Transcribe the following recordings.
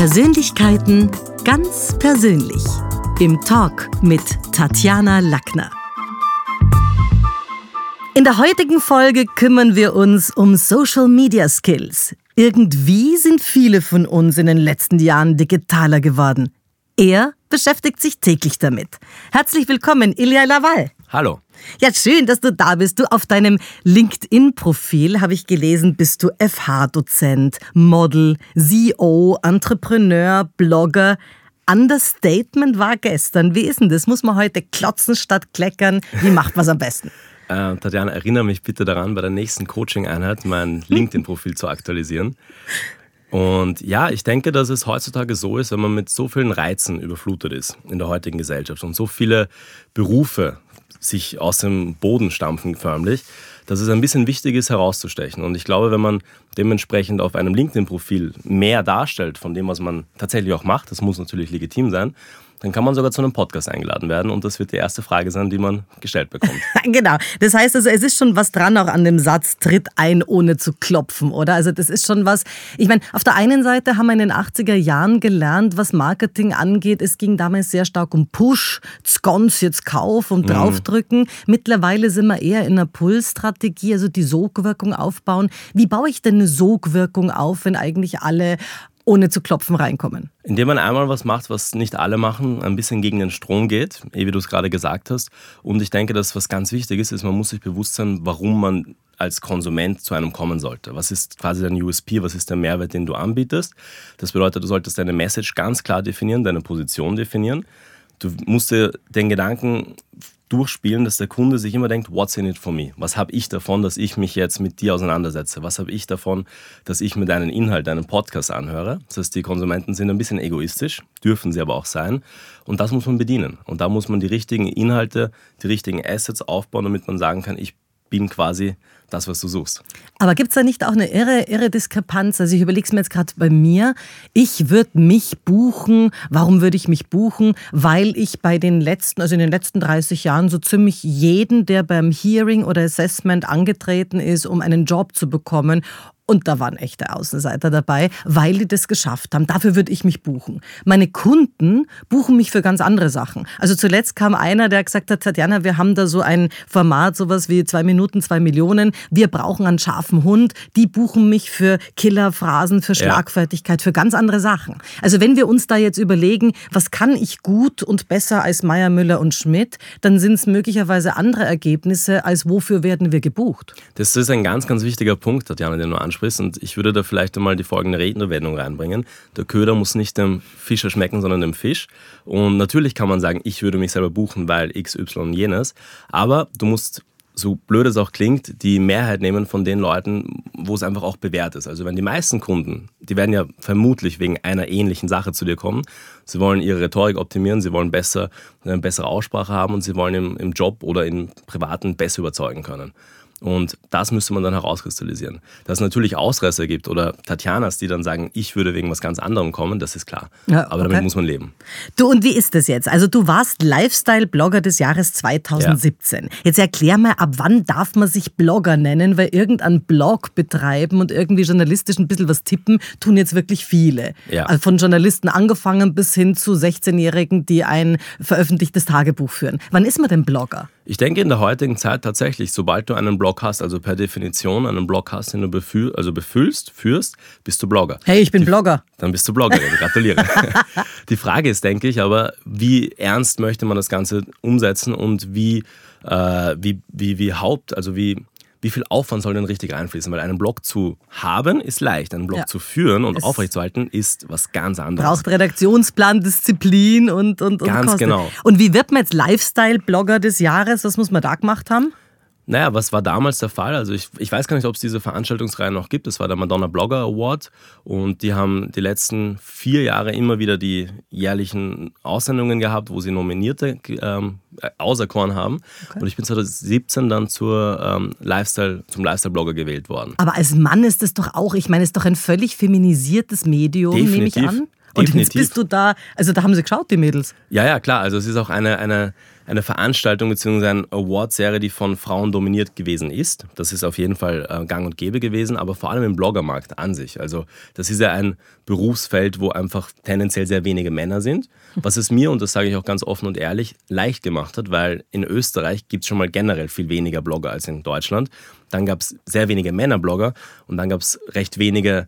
Persönlichkeiten ganz persönlich. Im Talk mit Tatjana Lackner. In der heutigen Folge kümmern wir uns um Social Media Skills. Irgendwie sind viele von uns in den letzten Jahren digitaler geworden. Er beschäftigt sich täglich damit. Herzlich willkommen, Ilya Laval. Hallo. Ja, schön, dass du da bist. Du auf deinem LinkedIn-Profil habe ich gelesen, bist du FH-Dozent, Model, CEO, Entrepreneur, Blogger. Understatement war gestern. Wie ist denn das? Muss man heute klotzen statt kleckern? Wie macht man es am besten? Äh, Tatjana, erinnere mich bitte daran, bei der nächsten Coaching-Einheit mein LinkedIn-Profil zu aktualisieren. Und ja, ich denke, dass es heutzutage so ist, wenn man mit so vielen Reizen überflutet ist in der heutigen Gesellschaft und so viele Berufe sich aus dem Boden stampfen förmlich, dass es ein bisschen wichtig ist, herauszustechen. Und ich glaube, wenn man dementsprechend auf einem LinkedIn-Profil mehr darstellt von dem, was man tatsächlich auch macht, das muss natürlich legitim sein, dann kann man sogar zu einem Podcast eingeladen werden und das wird die erste Frage sein, die man gestellt bekommt. genau. Das heißt also, es ist schon was dran auch an dem Satz, tritt ein, ohne zu klopfen, oder? Also das ist schon was, ich meine, auf der einen Seite haben wir in den 80er Jahren gelernt, was Marketing angeht, es ging damals sehr stark um Push, Sconce, jetzt Kauf und mhm. draufdrücken. Mhm. Mittlerweile sind wir eher in einer Pull-Strategie, also die Sogwirkung aufbauen. Wie baue ich denn eine Sogwirkung auf, wenn eigentlich alle ohne zu klopfen reinkommen. Indem man einmal was macht, was nicht alle machen, ein bisschen gegen den Strom geht, eh wie du es gerade gesagt hast. Und ich denke, dass was ganz wichtig ist, ist, man muss sich bewusst sein, warum man als Konsument zu einem kommen sollte. Was ist quasi dein USP, was ist der Mehrwert, den du anbietest? Das bedeutet, du solltest deine Message ganz klar definieren, deine Position definieren. Du musst dir den Gedanken durchspielen, dass der Kunde sich immer denkt, what's in it for me? Was habe ich davon, dass ich mich jetzt mit dir auseinandersetze? Was habe ich davon, dass ich mir deinen Inhalt, deinen Podcast anhöre? Das heißt, die Konsumenten sind ein bisschen egoistisch, dürfen sie aber auch sein. Und das muss man bedienen. Und da muss man die richtigen Inhalte, die richtigen Assets aufbauen, damit man sagen kann, ich bin quasi das, was du suchst. Aber gibt es da nicht auch eine irre, irre Diskrepanz? Also ich überlege es mir jetzt gerade bei mir. Ich würde mich buchen. Warum würde ich mich buchen? Weil ich bei den letzten, also in den letzten 30 Jahren so ziemlich jeden, der beim Hearing oder Assessment angetreten ist, um einen Job zu bekommen, und da waren echte Außenseiter dabei, weil die das geschafft haben. Dafür würde ich mich buchen. Meine Kunden buchen mich für ganz andere Sachen. Also zuletzt kam einer, der gesagt hat, Tatjana, wir haben da so ein Format, sowas wie zwei Minuten, zwei Millionen. Wir brauchen einen scharfen Hund. Die buchen mich für Killerphrasen, für Schlagfertigkeit, ja. für ganz andere Sachen. Also wenn wir uns da jetzt überlegen, was kann ich gut und besser als Meier, Müller und Schmidt, dann sind es möglicherweise andere Ergebnisse, als wofür werden wir gebucht. Das ist ein ganz, ganz wichtiger Punkt, Tatjana, den du ansprichst ansprichst. Und ich würde da vielleicht einmal die folgende Redewendung reinbringen. Der Köder muss nicht dem Fischer schmecken, sondern dem Fisch. Und natürlich kann man sagen, ich würde mich selber buchen, weil X, Y und jenes. Aber du musst so blöd es auch klingt, die Mehrheit nehmen von den Leuten, wo es einfach auch bewährt ist. Also wenn die meisten Kunden, die werden ja vermutlich wegen einer ähnlichen Sache zu dir kommen. Sie wollen ihre Rhetorik optimieren, sie wollen besser, eine bessere Aussprache haben und sie wollen im, im Job oder im Privaten besser überzeugen können. Und das müsste man dann herauskristallisieren. Dass es natürlich Ausreißer gibt oder Tatjanas, die dann sagen, ich würde wegen was ganz anderem kommen, das ist klar. Ja, okay. Aber damit muss man leben. Du, und wie ist das jetzt? Also du warst Lifestyle-Blogger des Jahres 2017. Ja. Jetzt erklär mal, ab wann darf man sich Blogger nennen? Weil irgendein Blog betreiben und irgendwie journalistisch ein bisschen was tippen, tun jetzt wirklich viele. Ja. Also von Journalisten angefangen bis hin zu 16-Jährigen, die ein veröffentlichtes Tagebuch führen. Wann ist man denn Blogger? Ich denke in der heutigen Zeit tatsächlich, sobald du einen Blog hast, also per Definition einen Blog hast, den du befühl, also befüllst, führst, bist du Blogger. Hey, ich bin Die, Blogger. Dann bist du Bloggerin, gratuliere. Die Frage ist, denke ich, aber wie ernst möchte man das Ganze umsetzen und wie, äh, wie, wie, wie Haupt, also wie wie viel Aufwand soll denn richtig reinfließen? Weil einen Blog zu haben ist leicht, einen Blog ja. zu führen und es aufrechtzuerhalten ist was ganz anderes. Braucht Redaktionsplan, Disziplin und und Ganz und genau. Und wie wird man jetzt Lifestyle-Blogger des Jahres? Was muss man da gemacht haben? Naja, was war damals der Fall? Also ich, ich weiß gar nicht, ob es diese Veranstaltungsreihe noch gibt. Das war der Madonna Blogger Award und die haben die letzten vier Jahre immer wieder die jährlichen Aussendungen gehabt, wo sie Nominierte ähm, auserkoren haben. Okay. Und ich bin 2017 dann zur, ähm, Lifestyle, zum Lifestyle-Blogger gewählt worden. Aber als Mann ist das doch auch, ich meine, es ist doch ein völlig feminisiertes Medium, Definitiv. nehme ich an. Und jetzt bist du da, also da haben sie geschaut, die Mädels. Ja, ja, klar. Also es ist auch eine, eine, eine Veranstaltung bzw. eine Award-Serie, die von Frauen dominiert gewesen ist. Das ist auf jeden Fall äh, gang und gäbe gewesen, aber vor allem im Bloggermarkt an sich. Also das ist ja ein Berufsfeld, wo einfach tendenziell sehr wenige Männer sind. Was es mir, und das sage ich auch ganz offen und ehrlich, leicht gemacht hat, weil in Österreich gibt es schon mal generell viel weniger Blogger als in Deutschland. Dann gab es sehr wenige Männerblogger und dann gab es recht wenige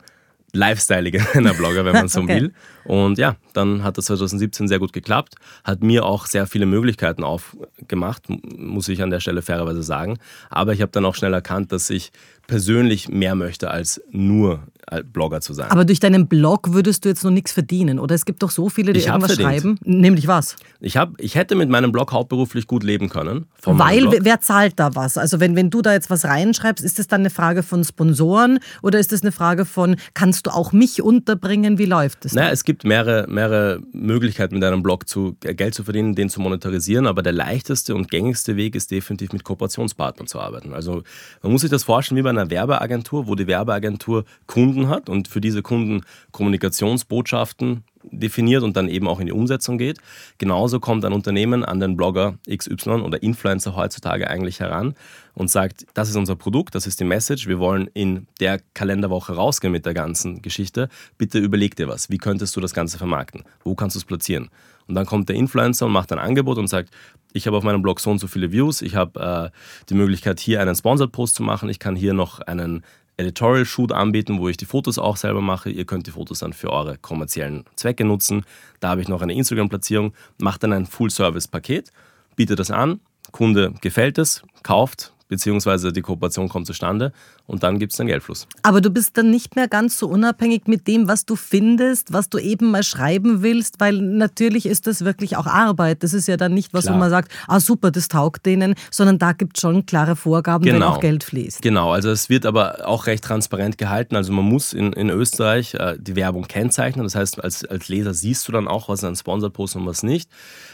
lifestyleige Blogger, wenn man so okay. will. Und ja, dann hat das 2017 sehr gut geklappt, hat mir auch sehr viele Möglichkeiten aufgemacht, muss ich an der Stelle fairerweise sagen. Aber ich habe dann auch schnell erkannt, dass ich persönlich mehr möchte als nur Blogger zu sein. Aber durch deinen Blog würdest du jetzt noch nichts verdienen, oder? Es gibt doch so viele, die ich irgendwas schreiben. Nämlich was? Ich, hab, ich hätte mit meinem Blog hauptberuflich gut leben können. Weil, wer zahlt da was? Also wenn, wenn du da jetzt was reinschreibst, ist das dann eine Frage von Sponsoren oder ist das eine Frage von, kannst du auch mich unterbringen? Wie läuft das? Naja, es gibt mehrere, mehrere Möglichkeiten, mit einem Blog zu, äh, Geld zu verdienen, den zu monetarisieren, aber der leichteste und gängigste Weg ist definitiv mit Kooperationspartnern zu arbeiten. Also man muss sich das vorstellen wie bei einer Werbeagentur, wo die Werbeagentur Kunden hat und für diese Kunden Kommunikationsbotschaften definiert und dann eben auch in die Umsetzung geht. Genauso kommt ein Unternehmen an den Blogger XY oder Influencer heutzutage eigentlich heran und sagt, das ist unser Produkt, das ist die Message, wir wollen in der Kalenderwoche rausgehen mit der ganzen Geschichte. Bitte überleg dir was, wie könntest du das Ganze vermarkten? Wo kannst du es platzieren? Und dann kommt der Influencer und macht ein Angebot und sagt, ich habe auf meinem Blog so und so viele Views, ich habe äh, die Möglichkeit, hier einen Sponsored Post zu machen, ich kann hier noch einen Editorial Shoot anbieten, wo ich die Fotos auch selber mache. Ihr könnt die Fotos dann für eure kommerziellen Zwecke nutzen. Da habe ich noch eine Instagram-Platzierung, macht dann ein Full-Service-Paket, bietet das an, Kunde gefällt es, kauft, beziehungsweise die Kooperation kommt zustande und dann gibt es einen Geldfluss. Aber du bist dann nicht mehr ganz so unabhängig mit dem, was du findest, was du eben mal schreiben willst, weil natürlich ist das wirklich auch Arbeit. Das ist ja dann nicht was, Klar. wo man sagt, ah super, das taugt denen, sondern da gibt es schon klare Vorgaben, genau. wenn auch Geld fließt. Genau, also es wird aber auch recht transparent gehalten. Also man muss in, in Österreich äh, die Werbung kennzeichnen. Das heißt, als, als Leser siehst du dann auch, was ein Sponsored-Post und was nicht.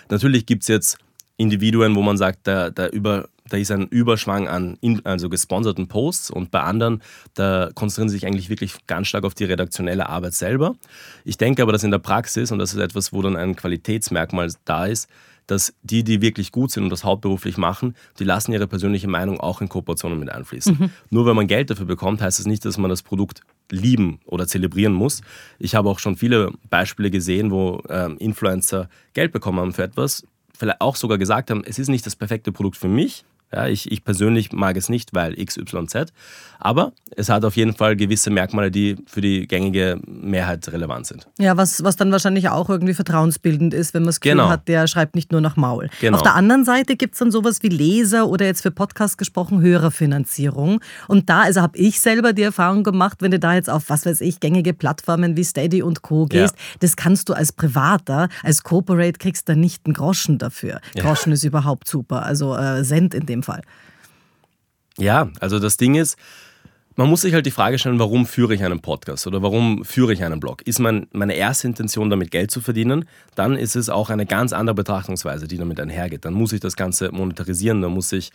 Natürlich gibt es jetzt Individuen, wo man sagt, da, da, über, da ist ein Überschwang an in, also gesponserten Posts und bei anderen, da konzentrieren sie sich eigentlich wirklich ganz stark auf die redaktionelle Arbeit selber. Ich denke aber, dass in der Praxis, und das ist etwas, wo dann ein Qualitätsmerkmal da ist, dass die, die wirklich gut sind und das hauptberuflich machen, die lassen ihre persönliche Meinung auch in Kooperationen mit einfließen. Mhm. Nur wenn man Geld dafür bekommt, heißt das nicht, dass man das Produkt lieben oder zelebrieren muss. Ich habe auch schon viele Beispiele gesehen, wo ähm, Influencer Geld bekommen haben für etwas, vielleicht auch sogar gesagt haben, es ist nicht das perfekte Produkt für mich, ja, ich, ich persönlich mag es nicht, weil XYZ. Aber es hat auf jeden Fall gewisse Merkmale, die für die gängige Mehrheit relevant sind. Ja, was, was dann wahrscheinlich auch irgendwie vertrauensbildend ist, wenn man das Gefühl genau. hat, der schreibt nicht nur nach Maul. Genau. Auf der anderen Seite gibt es dann sowas wie Leser oder jetzt für Podcast gesprochen Hörerfinanzierung. Und da, also habe ich selber die Erfahrung gemacht, wenn du da jetzt auf, was weiß ich, gängige Plattformen wie Steady und Co. gehst, ja. das kannst du als Privater, als Corporate kriegst du nicht einen Groschen dafür. Ja. Groschen ist überhaupt super. Also äh, Cent in dem dem Fall. Ja, also das Ding ist, man muss sich halt die Frage stellen, warum führe ich einen Podcast oder warum führe ich einen Blog? Ist mein, meine erste Intention, damit Geld zu verdienen, dann ist es auch eine ganz andere Betrachtungsweise, die damit einhergeht. Dann muss ich das Ganze monetarisieren, dann muss ich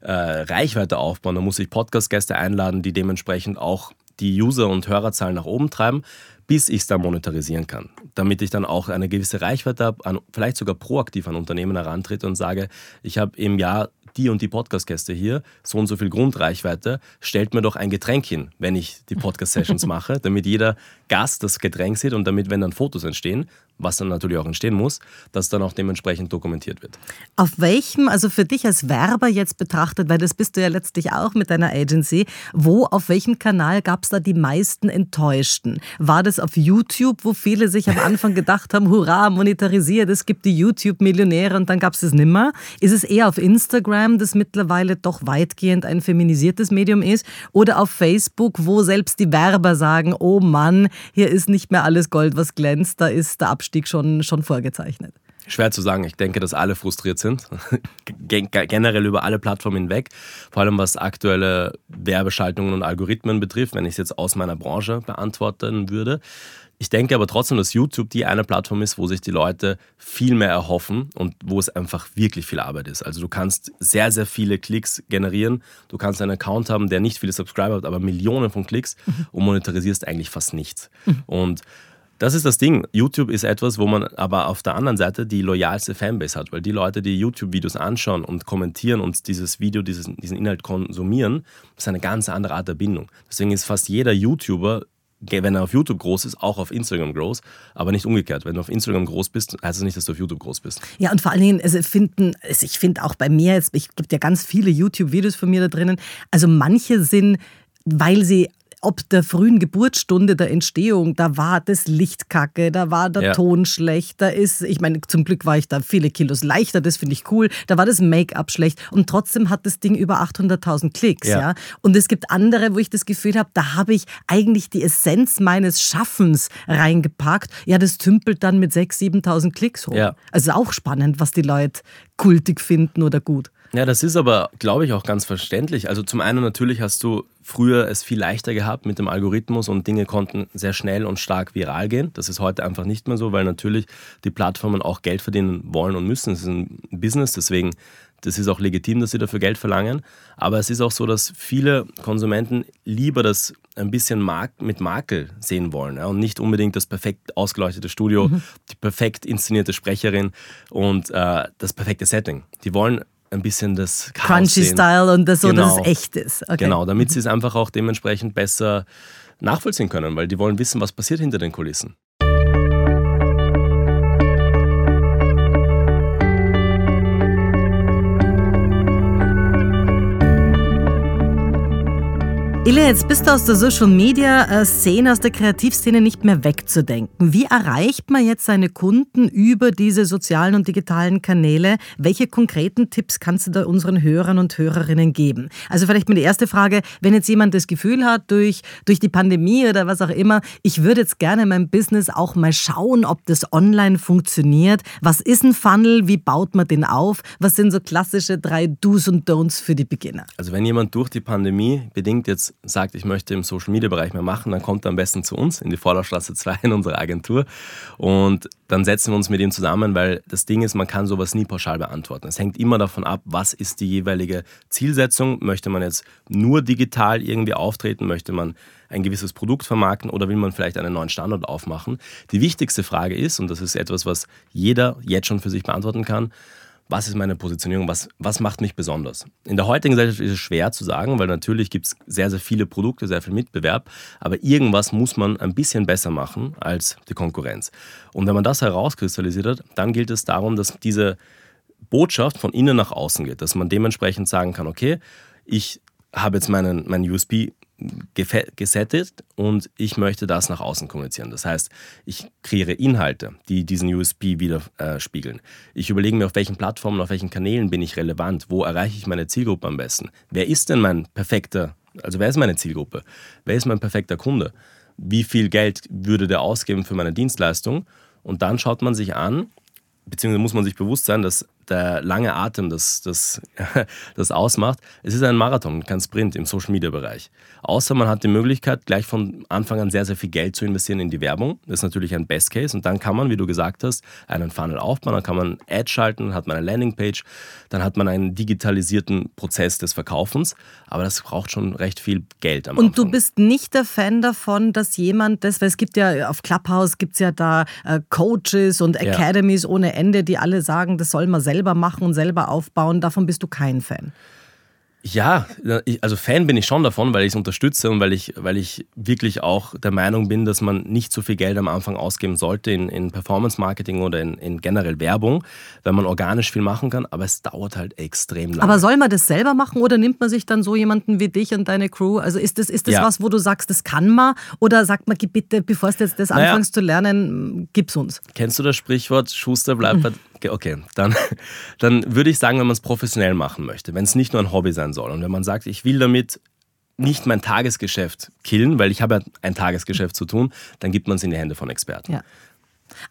äh, Reichweite aufbauen, dann muss ich Podcast-Gäste einladen, die dementsprechend auch die User- und Hörerzahlen nach oben treiben, bis ich es dann monetarisieren kann. Damit ich dann auch eine gewisse Reichweite habe, vielleicht sogar proaktiv an Unternehmen herantrete und sage, ich habe im Jahr die und die Podcast-Gäste hier, so und so viel Grundreichweite, stellt mir doch ein Getränk hin, wenn ich die Podcast-Sessions mache, damit jeder Gast das Getränk sieht und damit, wenn dann Fotos entstehen, was dann natürlich auch entstehen muss, dass dann auch dementsprechend dokumentiert wird. Auf welchem, also für dich als Werber jetzt betrachtet, weil das bist du ja letztlich auch mit deiner Agency, wo, auf welchem Kanal gab es da die meisten Enttäuschten? War das auf YouTube, wo viele sich am Anfang gedacht haben, hurra, monetarisiert, es gibt die YouTube-Millionäre und dann gab es es nimmer? Ist es eher auf Instagram, das mittlerweile doch weitgehend ein feminisiertes Medium ist? Oder auf Facebook, wo selbst die Werber sagen, oh Mann, hier ist nicht mehr alles Gold, was glänzt, da ist der Abstand Abstieg schon, schon vorgezeichnet? Schwer zu sagen. Ich denke, dass alle frustriert sind. Generell über alle Plattformen hinweg. Vor allem was aktuelle Werbeschaltungen und Algorithmen betrifft, wenn ich es jetzt aus meiner Branche beantworten würde. Ich denke aber trotzdem, dass YouTube die eine Plattform ist, wo sich die Leute viel mehr erhoffen und wo es einfach wirklich viel Arbeit ist. Also du kannst sehr, sehr viele Klicks generieren. Du kannst einen Account haben, der nicht viele Subscriber hat, aber Millionen von Klicks mhm. und monetarisierst eigentlich fast nichts. Mhm. Und Das ist das Ding. YouTube ist etwas, wo man aber auf der anderen Seite die loyalste Fanbase hat, weil die Leute, die YouTube-Videos anschauen und kommentieren und dieses Video, dieses, diesen Inhalt konsumieren, das ist eine ganz andere Art der Bindung. Deswegen ist fast jeder YouTuber wenn er auf YouTube groß ist, auch auf Instagram groß, aber nicht umgekehrt. Wenn du auf Instagram groß bist, heißt das nicht, dass du auf YouTube groß bist. Ja, und vor allen Dingen, also finden, also ich finde auch bei mir, es gibt ja ganz viele YouTube-Videos von mir da drinnen, also manche sind, weil sie ob der frühen Geburtsstunde der Entstehung, da war das Licht kacke, da war der ja. Ton schlecht, da ist, ich meine, zum Glück war ich da viele Kilos leichter, das finde ich cool, da war das Make-up schlecht und trotzdem hat das Ding über 800.000 Klicks, ja. ja. Und es gibt andere, wo ich das Gefühl habe, da habe ich eigentlich die Essenz meines Schaffens reingepackt. Ja, das tümpelt dann mit 6.000, 7.000 Klicks hoch. Ja. Also auch spannend, was die Leute kultig finden oder gut. Ja, das ist aber, glaube ich, auch ganz verständlich. Also zum einen natürlich hast du früher es viel leichter gehabt mit dem Algorithmus und Dinge konnten sehr schnell und stark viral gehen. Das ist heute einfach nicht mehr so, weil natürlich die Plattformen auch Geld verdienen wollen und müssen. Es ist ein Business, deswegen das ist auch legitim, dass sie dafür Geld verlangen. Aber es ist auch so, dass viele Konsumenten lieber das ein bisschen mit Makel sehen wollen ja, und nicht unbedingt das perfekt ausgeleuchtete Studio, mhm. die perfekt inszenierte Sprecherin und äh, das perfekte Setting. Die wollen ein bisschen das Crunchy-Style und das so, genau. dass es echt ist. Okay. Genau, damit mhm. sie es einfach auch dementsprechend besser nachvollziehen können, weil die wollen wissen, was passiert hinter den Kulissen. Ilja, jetzt bist du aus der Social Media äh, aus der Kreativszene nicht mehr wegzudenken. Wie erreicht man jetzt seine Kunden über diese sozialen und digitalen Kanäle? Welche konkreten Tipps kannst du da unseren Hörern und Hörerinnen geben? Also vielleicht mal die erste Frage, wenn jetzt jemand das Gefühl hat, durch, durch die Pandemie oder was auch immer, ich würde jetzt gerne mein Business auch mal schauen, ob das online funktioniert. Was ist ein Funnel? Wie baut man den auf? Was sind so klassische drei Do's und Don'ts für die Beginner? Also wenn jemand durch die Pandemie bedingt jetzt sagt, ich möchte im Social Media Bereich mehr machen, dann kommt er am besten zu uns in die Vorlaufstraße 2 in unsere Agentur und dann setzen wir uns mit ihm zusammen, weil das Ding ist, man kann sowas nie pauschal beantworten. Es hängt immer davon ab, was ist die jeweilige Zielsetzung. Möchte man jetzt nur digital irgendwie auftreten? Möchte man ein gewisses Produkt vermarkten oder will man vielleicht einen neuen Standort aufmachen? Die wichtigste Frage ist, und das ist etwas, was jeder jetzt schon für sich beantworten kann, was ist meine Positionierung, was, was macht mich besonders. In der heutigen Gesellschaft ist es schwer zu sagen, weil natürlich gibt es sehr, sehr viele Produkte, sehr viel Mitbewerb, aber irgendwas muss man ein bisschen besser machen als die Konkurrenz. Und wenn man das herauskristallisiert hat, dann gilt es darum, dass diese Botschaft von innen nach außen geht, dass man dementsprechend sagen kann, okay, ich habe jetzt meinen, meinen USB gesettet und ich möchte das nach außen kommunizieren. Das heißt, ich kreiere Inhalte, die diesen USB widerspiegeln. Ich überlege mir, auf welchen Plattformen, auf welchen Kanälen bin ich relevant, wo erreiche ich meine Zielgruppe am besten. Wer ist denn mein perfekter, also wer ist meine Zielgruppe? Wer ist mein perfekter Kunde? Wie viel Geld würde der ausgeben für meine Dienstleistung? Und dann schaut man sich an, beziehungsweise muss man sich bewusst sein, dass der lange Atem das, das, das ausmacht. Es ist ein Marathon, kein Sprint im Social-Media-Bereich. Außer man hat die Möglichkeit, gleich von Anfang an sehr, sehr viel Geld zu investieren in die Werbung. Das ist natürlich ein Best Case. Und dann kann man, wie du gesagt hast, einen Funnel aufbauen, dann kann man Ad schalten, dann hat man eine Landingpage, dann hat man einen digitalisierten Prozess des Verkaufens. Aber das braucht schon recht viel Geld am Und Anfang. du bist nicht der Fan davon, dass jemand das, weil es gibt ja auf Clubhouse gibt es ja da äh, Coaches und Academies ja. ohne Ende, die alle sagen, das soll man selbst selber machen und selber aufbauen, davon bist du kein Fan. Ja, also Fan bin ich schon davon, weil ich es unterstütze und weil ich, weil ich wirklich auch der Meinung bin, dass man nicht so viel Geld am Anfang ausgeben sollte in, in Performance-Marketing oder in, in, generell Werbung, weil man organisch viel machen kann, aber es dauert halt extrem lange. Aber soll man das selber machen oder nimmt man sich dann so jemanden wie dich und deine Crew? Also ist das, ist das ja. was, wo du sagst, das kann man? Oder sagt man, bitte, bevor du jetzt das naja. anfängst zu lernen, gib's uns? Kennst du das Sprichwort, Schuster bleibt bei Okay, dann, dann würde ich sagen, wenn man es professionell machen möchte, wenn es nicht nur ein Hobby sein soll und wenn man sagt, ich will damit nicht mein Tagesgeschäft killen, weil ich habe ja ein Tagesgeschäft zu tun, dann gibt man es in die Hände von Experten. Ja.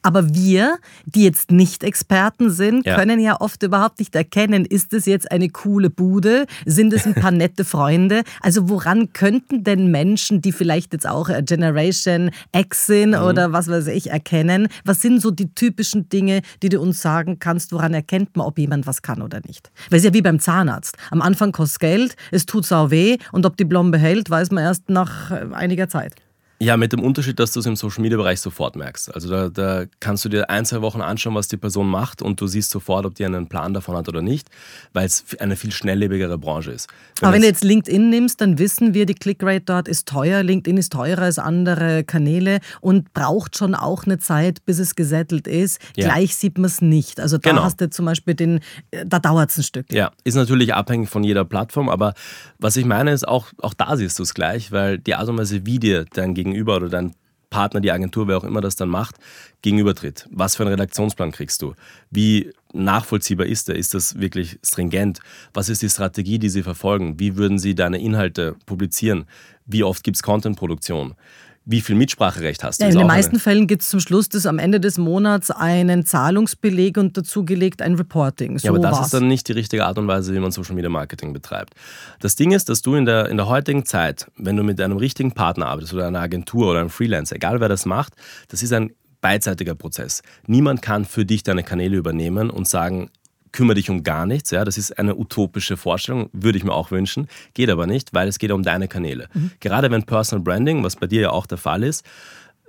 Aber wir, die jetzt nicht Experten sind, ja. können ja oft überhaupt nicht erkennen, ist es jetzt eine coole Bude? Sind es ein paar nette Freunde? Also woran könnten denn Menschen, die vielleicht jetzt auch Generation X sind mhm. oder was weiß ich, erkennen? Was sind so die typischen Dinge, die du uns sagen kannst, woran erkennt man, ob jemand was kann oder nicht? Weil es ist ja wie beim Zahnarzt. Am Anfang kostet Geld, es tut sau weh und ob die Blombe hält, weiß man erst nach äh, einiger Zeit. Ja, mit dem Unterschied, dass du es im Social Media Bereich sofort merkst. Also da, da, kannst du dir ein, zwei Wochen anschauen, was die Person macht und du siehst sofort, ob die einen Plan davon hat oder nicht, weil es eine viel schnelllebigere Branche ist. Wenn Aber wenn du jetzt LinkedIn nimmst, dann wissen wir, die Clickrate dort ist teuer. LinkedIn ist teurer als andere Kanäle und braucht schon auch eine Zeit, bis es gesettelt ist. Ja. Gleich sieht man es nicht. Also da genau. hast du zum Beispiel den, da dauert es ein Stück. Ja, ist natürlich abhängig von jeder Plattform, aber was ich meine ist, auch, auch da siehst du es gleich, weil die Art und Weise, wie dir dein Gegenüber oder dein Partner, die Agentur, wer auch immer das dann macht, gegenübertritt. Was für einen Redaktionsplan kriegst du? Wie nachvollziehbar ist der? Ist das wirklich stringent? Was ist die Strategie, die sie verfolgen? Wie würden sie deine Inhalte publizieren? Wie oft gibt es Contentproduktion? Wie viel Mitspracherecht hast du. Ja, in den meisten Fällen gibt es zum Schluss des am Ende des Monats einen Zahlungsbeleg und dazugelegt ein Reporting. So ja, aber das war's. ist dann nicht die richtige Art und Weise, wie man Social Media Marketing betreibt. Das Ding ist, dass du in der, in der heutigen Zeit, wenn du mit einem richtigen Partner arbeitest oder einer Agentur oder einem Freelancer, egal wer das macht, das ist ein beidseitiger Prozess. Niemand kann für dich deine Kanäle übernehmen und sagen, kümmere dich um gar nichts. Ja, das ist eine utopische Vorstellung, würde ich mir auch wünschen. Geht aber nicht, weil es geht um deine Kanäle. Mhm. Gerade wenn Personal Branding, was bei dir ja auch der Fall ist,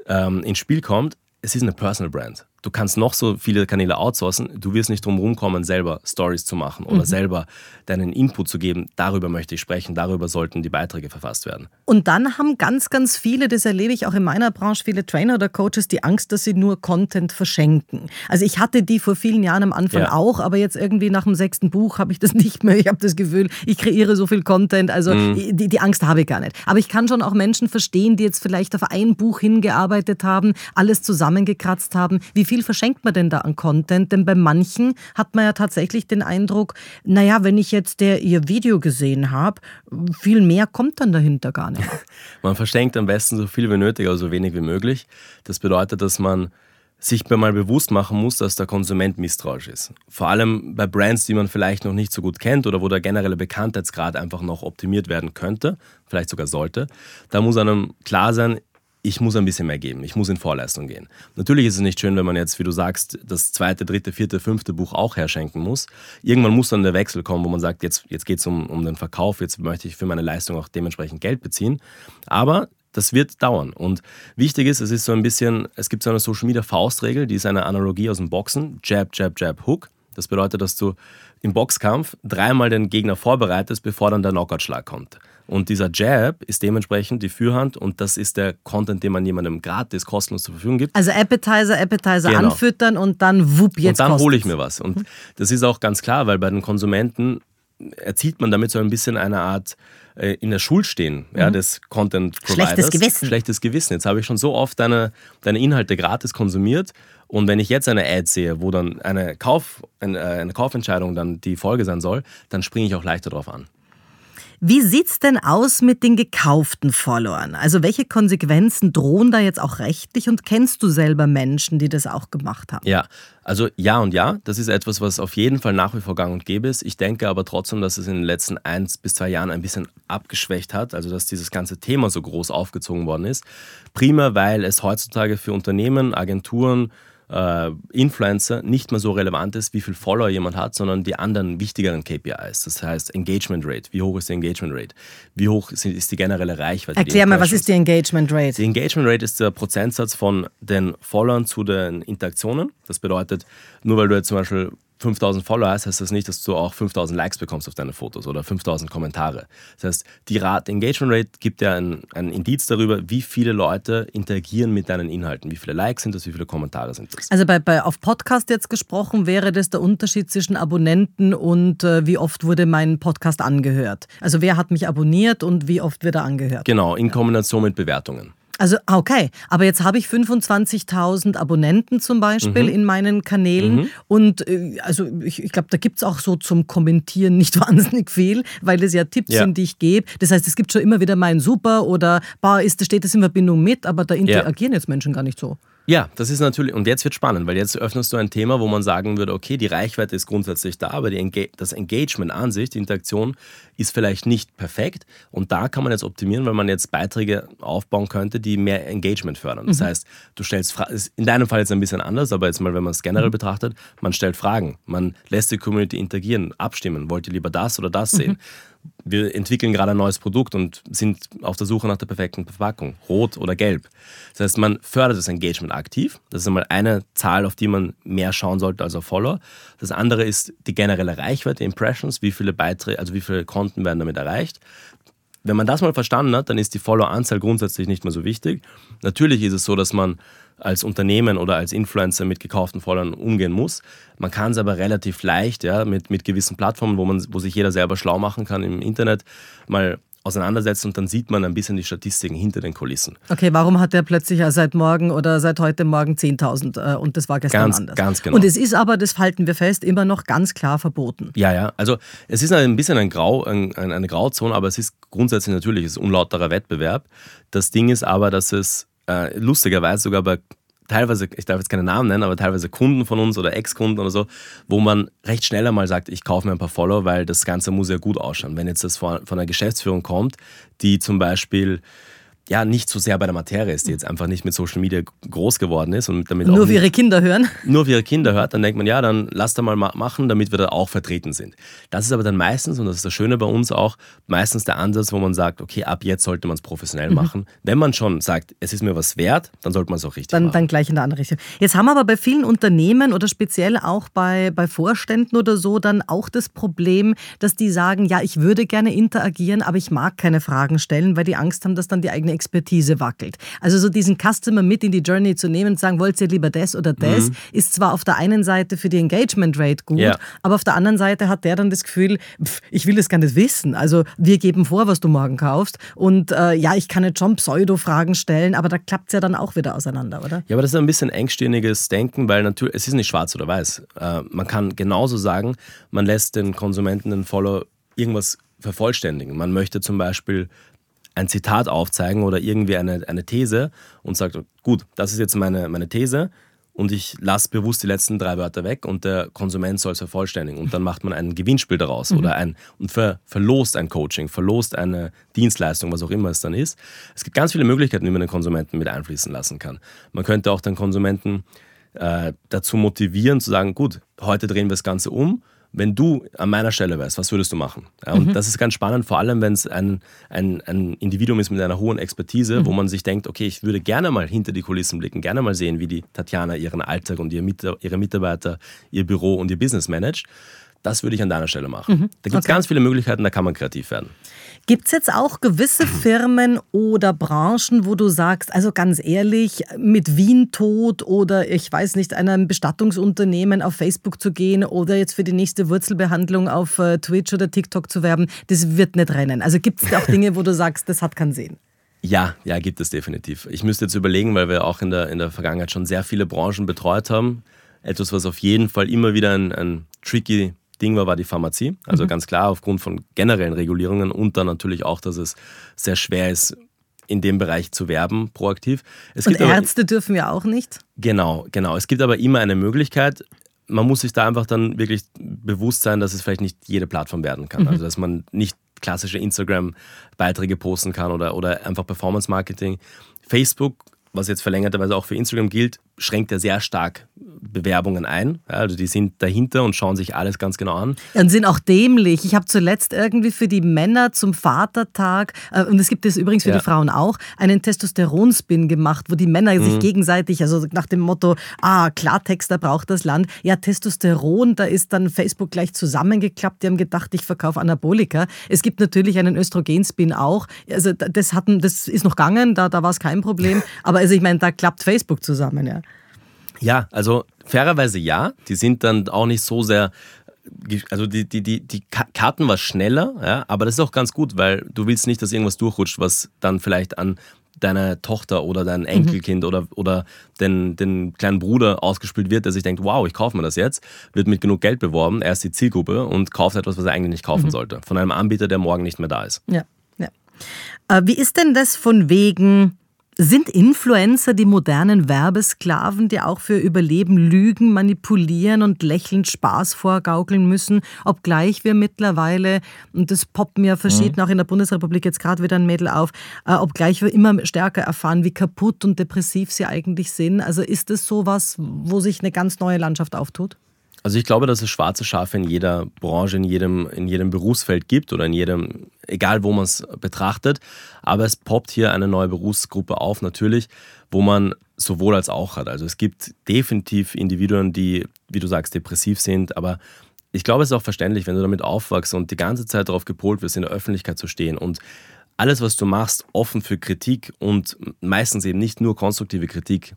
ähm, ins Spiel kommt, es ist eine Personal Brand du kannst noch so viele Kanäle outsourcen, du wirst nicht drum rumkommen, selber Stories zu machen oder mhm. selber deinen Input zu geben. Darüber möchte ich sprechen, darüber sollten die Beiträge verfasst werden. Und dann haben ganz, ganz viele, das erlebe ich auch in meiner Branche, viele Trainer oder Coaches, die Angst, dass sie nur Content verschenken. Also ich hatte die vor vielen Jahren am Anfang ja. auch, aber jetzt irgendwie nach dem sechsten Buch habe ich das nicht mehr. Ich habe das Gefühl, ich kreiere so viel Content, also mhm. die, die Angst habe ich gar nicht. Aber ich kann schon auch Menschen verstehen, die jetzt vielleicht auf ein Buch hingearbeitet haben, alles zusammengekratzt haben, wie viel viel verschenkt man denn da an Content? Denn bei manchen hat man ja tatsächlich den Eindruck, naja, wenn ich jetzt der, ihr Video gesehen habe, viel mehr kommt dann dahinter gar nicht. man verschenkt am besten so viel wie nötig, aber so wenig wie möglich. Das bedeutet, dass man sich mal bewusst machen muss, dass der Konsument misstrauisch ist. Vor allem bei Brands, die man vielleicht noch nicht so gut kennt oder wo der generelle Bekanntheitsgrad einfach noch optimiert werden könnte, vielleicht sogar sollte. Da muss einem klar sein, ich muss ein bisschen mehr geben, ich muss in Vorleistung gehen. Natürlich ist es nicht schön, wenn man jetzt, wie du sagst, das zweite, dritte, vierte, fünfte Buch auch herschenken muss. Irgendwann muss dann der Wechsel kommen, wo man sagt, jetzt, jetzt geht es um, um den Verkauf, jetzt möchte ich für meine Leistung auch dementsprechend Geld beziehen. Aber das wird dauern. Und wichtig ist, es ist so ein bisschen, es gibt so eine Social Media Faustregel, die ist eine Analogie aus dem Boxen. Jab, Jab, Jab, Hook. Das bedeutet, dass du im Boxkampf dreimal den Gegner vorbereitest, bevor dann der Knockout-Schlag kommt. Und dieser Jab ist dementsprechend die Führhand und das ist der Content, den man jemandem gratis, kostenlos zur Verfügung gibt. Also Appetizer, Appetizer genau. anfüttern und dann wupp, jetzt Und dann hole ich mir was. Und das ist auch ganz klar, weil bei den Konsumenten erzielt man damit so ein bisschen eine Art äh, in der Schuld stehen ja, mhm. des Content Providers. Schlechtes Gewissen. Schlechtes Gewissen. Jetzt habe ich schon so oft deine, deine Inhalte gratis konsumiert und wenn ich jetzt eine Ad sehe, wo dann eine, Kauf, eine, äh, eine Kaufentscheidung dann die Folge sein soll, dann springe ich auch leichter drauf an. Wie sieht's denn aus mit den gekauften Followern? Also welche Konsequenzen drohen da jetzt auch rechtlich und kennst du selber Menschen, die das auch gemacht haben? Ja, also ja und ja, das ist etwas, was auf jeden Fall nach wie vor gang und gäbe ist. Ich denke aber trotzdem, dass es in den letzten eins bis zwei Jahren ein bisschen abgeschwächt hat, also dass dieses ganze Thema so groß aufgezogen worden ist. Prima, weil es heutzutage für Unternehmen, Agenturen, äh, Influencer nicht mehr so relevant ist, wie viel Follower jemand hat, sondern die anderen wichtigeren KPIs. Das heißt Engagement Rate. Wie hoch ist die Engagement Rate? Wie hoch ist die generelle Reichweite? Erklär mal, was ist die Engagement Rate? Die Engagement Rate ist der Prozentsatz von den Followern zu den Interaktionen. Das bedeutet, nur weil du jetzt zum Beispiel 5000 Follower hast, heißt das nicht, dass du auch 5000 Likes bekommst auf deine Fotos oder 5000 Kommentare. Das heißt, die Rate, Engagement Rate gibt ja ein, ein Indiz darüber, wie viele Leute interagieren mit deinen Inhalten. Wie viele Likes sind das, wie viele Kommentare sind das. Also bei, bei auf Podcast jetzt gesprochen, wäre das der Unterschied zwischen Abonnenten und äh, wie oft wurde mein Podcast angehört? Also wer hat mich abonniert und wie oft wird er angehört? Genau, in Kombination mit Bewertungen. Also, ah, okay. Aber jetzt habe ich 25.000 Abonnenten zum Beispiel mhm. in meinen Kanälen. Mhm. Und äh, also ich, ich glaube, da gibt es auch so zum Kommentieren nicht wahnsinnig viel, weil es ja Tipps ja. sind, die ich gebe. Das heißt, es gibt schon immer wieder mein Super oder bah, ist, steht das in Verbindung mit, aber da interagieren ja. jetzt Menschen gar nicht so. Ja, das ist natürlich, und jetzt wird spannend, weil jetzt öffnest du ein Thema, wo man sagen würde, okay, die Reichweite ist grundsätzlich da, aber die, das Engagement an sich, die Interaktion ist vielleicht nicht perfekt. Und da kann man jetzt optimieren, weil man jetzt Beiträge aufbauen könnte, die mehr Engagement fördern. Das mhm. heißt, du stellst Fragen, in deinem Fall jetzt ein bisschen anders, aber jetzt mal, wenn man es generell mhm. betrachtet, man stellt Fragen, man lässt die Community interagieren, abstimmen, wollt ihr lieber das oder das sehen. Wir entwickeln gerade ein neues Produkt und sind auf der Suche nach der perfekten Verpackung, rot oder gelb. Das heißt, man fördert das Engagement aktiv. Das ist einmal eine Zahl, auf die man mehr schauen sollte als auf Follower. Das andere ist die generelle Reichweite, Impressions, wie viele Beiträge, also wie viele Konten werden damit erreicht. Wenn man das mal verstanden hat, dann ist die Follower-Anzahl grundsätzlich nicht mehr so wichtig. Natürlich ist es so, dass man als Unternehmen oder als Influencer mit gekauften Followern umgehen muss. Man kann es aber relativ leicht ja, mit, mit gewissen Plattformen, wo, man, wo sich jeder selber schlau machen kann im Internet, mal auseinandersetzen und dann sieht man ein bisschen die Statistiken hinter den Kulissen. Okay, warum hat der plötzlich seit morgen oder seit heute Morgen 10.000 äh, und das war gestern ganz, anders? Ganz genau. Und es ist aber, das halten wir fest, immer noch ganz klar verboten. Ja, ja, also es ist ein bisschen ein Grau, ein, eine Grauzone, aber es ist grundsätzlich natürlich es ist unlauterer Wettbewerb. Das Ding ist aber, dass es äh, lustigerweise sogar bei teilweise, ich darf jetzt keine Namen nennen, aber teilweise Kunden von uns oder Ex-Kunden oder so, wo man recht schnell einmal sagt, ich kaufe mir ein paar Follower, weil das Ganze muss ja gut ausschauen. Wenn jetzt das von, von einer Geschäftsführung kommt, die zum Beispiel ja nicht so sehr bei der Materie ist, die jetzt einfach nicht mit Social Media groß geworden ist und damit nur auch wie ihre Kinder hören. Nur wie ihre Kinder hört, dann denkt man, ja, dann lass da mal machen, damit wir da auch vertreten sind. Das ist aber dann meistens, und das ist das Schöne bei uns auch, meistens der Ansatz, wo man sagt, okay, ab jetzt sollte man es professionell mhm. machen. Wenn man schon sagt, es ist mir was wert, dann sollte man es auch richtig dann, machen. Dann gleich in der andere Richtung. Jetzt haben wir aber bei vielen Unternehmen oder speziell auch bei, bei Vorständen oder so dann auch das Problem, dass die sagen, ja, ich würde gerne interagieren, aber ich mag keine Fragen stellen, weil die Angst haben, dass dann die eigene Expertise wackelt. Also so diesen Customer mit in die Journey zu nehmen und sagen, wollt ihr lieber das oder das, mhm. ist zwar auf der einen Seite für die Engagement Rate gut, ja. aber auf der anderen Seite hat der dann das Gefühl, pff, ich will das gar nicht wissen. Also wir geben vor, was du morgen kaufst und äh, ja, ich kann jetzt schon Pseudo-Fragen stellen, aber da klappt es ja dann auch wieder auseinander, oder? Ja, aber das ist ein bisschen engstirniges Denken, weil natürlich, es ist nicht schwarz oder weiß. Äh, man kann genauso sagen, man lässt den Konsumenten, den Follower irgendwas vervollständigen. Man möchte zum Beispiel ein Zitat aufzeigen oder irgendwie eine, eine These und sagt, gut, das ist jetzt meine, meine These und ich lasse bewusst die letzten drei Wörter weg und der Konsument soll es vervollständigen. Und dann macht man ein Gewinnspiel daraus mhm. oder ein und ver, verlost ein Coaching, verlost eine Dienstleistung, was auch immer es dann ist. Es gibt ganz viele Möglichkeiten, wie man den Konsumenten mit einfließen lassen kann. Man könnte auch den Konsumenten äh, dazu motivieren, zu sagen, gut, heute drehen wir das Ganze um wenn du an meiner Stelle wärst, was würdest du machen? Ja, und mhm. das ist ganz spannend, vor allem wenn es ein, ein, ein Individuum ist mit einer hohen Expertise, mhm. wo man sich denkt, okay, ich würde gerne mal hinter die Kulissen blicken, gerne mal sehen, wie die Tatjana ihren Alltag und ihre Mitarbeiter, ihr Büro und ihr Business managt. Das würde ich an deiner Stelle machen. Mhm. Da gibt es okay. ganz viele Möglichkeiten, da kann man kreativ werden. Gibt es jetzt auch gewisse Firmen oder Branchen, wo du sagst, also ganz ehrlich, mit Wien tot oder ich weiß nicht, einem Bestattungsunternehmen auf Facebook zu gehen oder jetzt für die nächste Wurzelbehandlung auf äh, Twitch oder TikTok zu werben, das wird nicht rennen. Also gibt es auch Dinge, wo du sagst, das hat keinen Sinn? Ja, ja, gibt es definitiv. Ich müsste jetzt überlegen, weil wir auch in der, in der Vergangenheit schon sehr viele Branchen betreut haben. Etwas, was auf jeden Fall immer wieder ein, ein tricky Ding war, war die Pharmazie. Also mhm. ganz klar aufgrund von generellen Regulierungen und dann natürlich auch, dass es sehr schwer ist, in dem Bereich zu werben, proaktiv. Es und Ärzte aber, dürfen ja auch nicht? Genau, genau. Es gibt aber immer eine Möglichkeit. Man muss sich da einfach dann wirklich bewusst sein, dass es vielleicht nicht jede Plattform werden kann. Mhm. Also dass man nicht klassische Instagram-Beiträge posten kann oder, oder einfach Performance-Marketing. Facebook was jetzt verlängerterweise auch für Instagram gilt, schränkt er sehr stark Bewerbungen ein. Also die sind dahinter und schauen sich alles ganz genau an. Und sind auch dämlich. Ich habe zuletzt irgendwie für die Männer zum Vatertag, äh, und es gibt es übrigens für ja. die Frauen auch, einen Testosteronspin gemacht, wo die Männer mhm. sich gegenseitig, also nach dem Motto, ah, Klartext, da braucht das Land. Ja, Testosteron, da ist dann Facebook gleich zusammengeklappt. Die haben gedacht, ich verkaufe Anabolika. Es gibt natürlich einen Östrogenspin auch. Also das, hatten, das ist noch gegangen, da, da war es kein Problem. Aber also ich meine, da klappt Facebook zusammen, ja. Ja, also fairerweise ja. Die sind dann auch nicht so sehr also die, die, die, die Karten war schneller, ja, aber das ist auch ganz gut, weil du willst nicht, dass irgendwas durchrutscht, was dann vielleicht an deine Tochter oder dein mhm. Enkelkind mhm. oder, oder den, den kleinen Bruder ausgespielt wird, der sich denkt, wow, ich kaufe mir das jetzt, wird mit genug Geld beworben, er ist die Zielgruppe und kauft etwas, was er eigentlich nicht kaufen mhm. sollte, von einem Anbieter, der morgen nicht mehr da ist. Ja, ja. Äh, wie ist denn das von wegen sind Influencer die modernen Werbesklaven, die auch für Überleben lügen, manipulieren und lächelnd Spaß vorgaukeln müssen, obgleich wir mittlerweile, und das poppt mir verschieden, mhm. auch in der Bundesrepublik jetzt gerade wieder ein Mädel auf, äh, obgleich wir immer stärker erfahren, wie kaputt und depressiv sie eigentlich sind. Also ist es sowas, wo sich eine ganz neue Landschaft auftut? Also ich glaube, dass es schwarze Schafe in jeder Branche, in jedem, in jedem Berufsfeld gibt oder in jedem, egal wo man es betrachtet. Aber es poppt hier eine neue Berufsgruppe auf, natürlich, wo man sowohl als auch hat. Also es gibt definitiv Individuen, die, wie du sagst, depressiv sind, aber ich glaube, es ist auch verständlich, wenn du damit aufwachst und die ganze Zeit darauf gepolt wirst, in der Öffentlichkeit zu stehen und alles, was du machst, offen für Kritik und meistens eben nicht nur konstruktive Kritik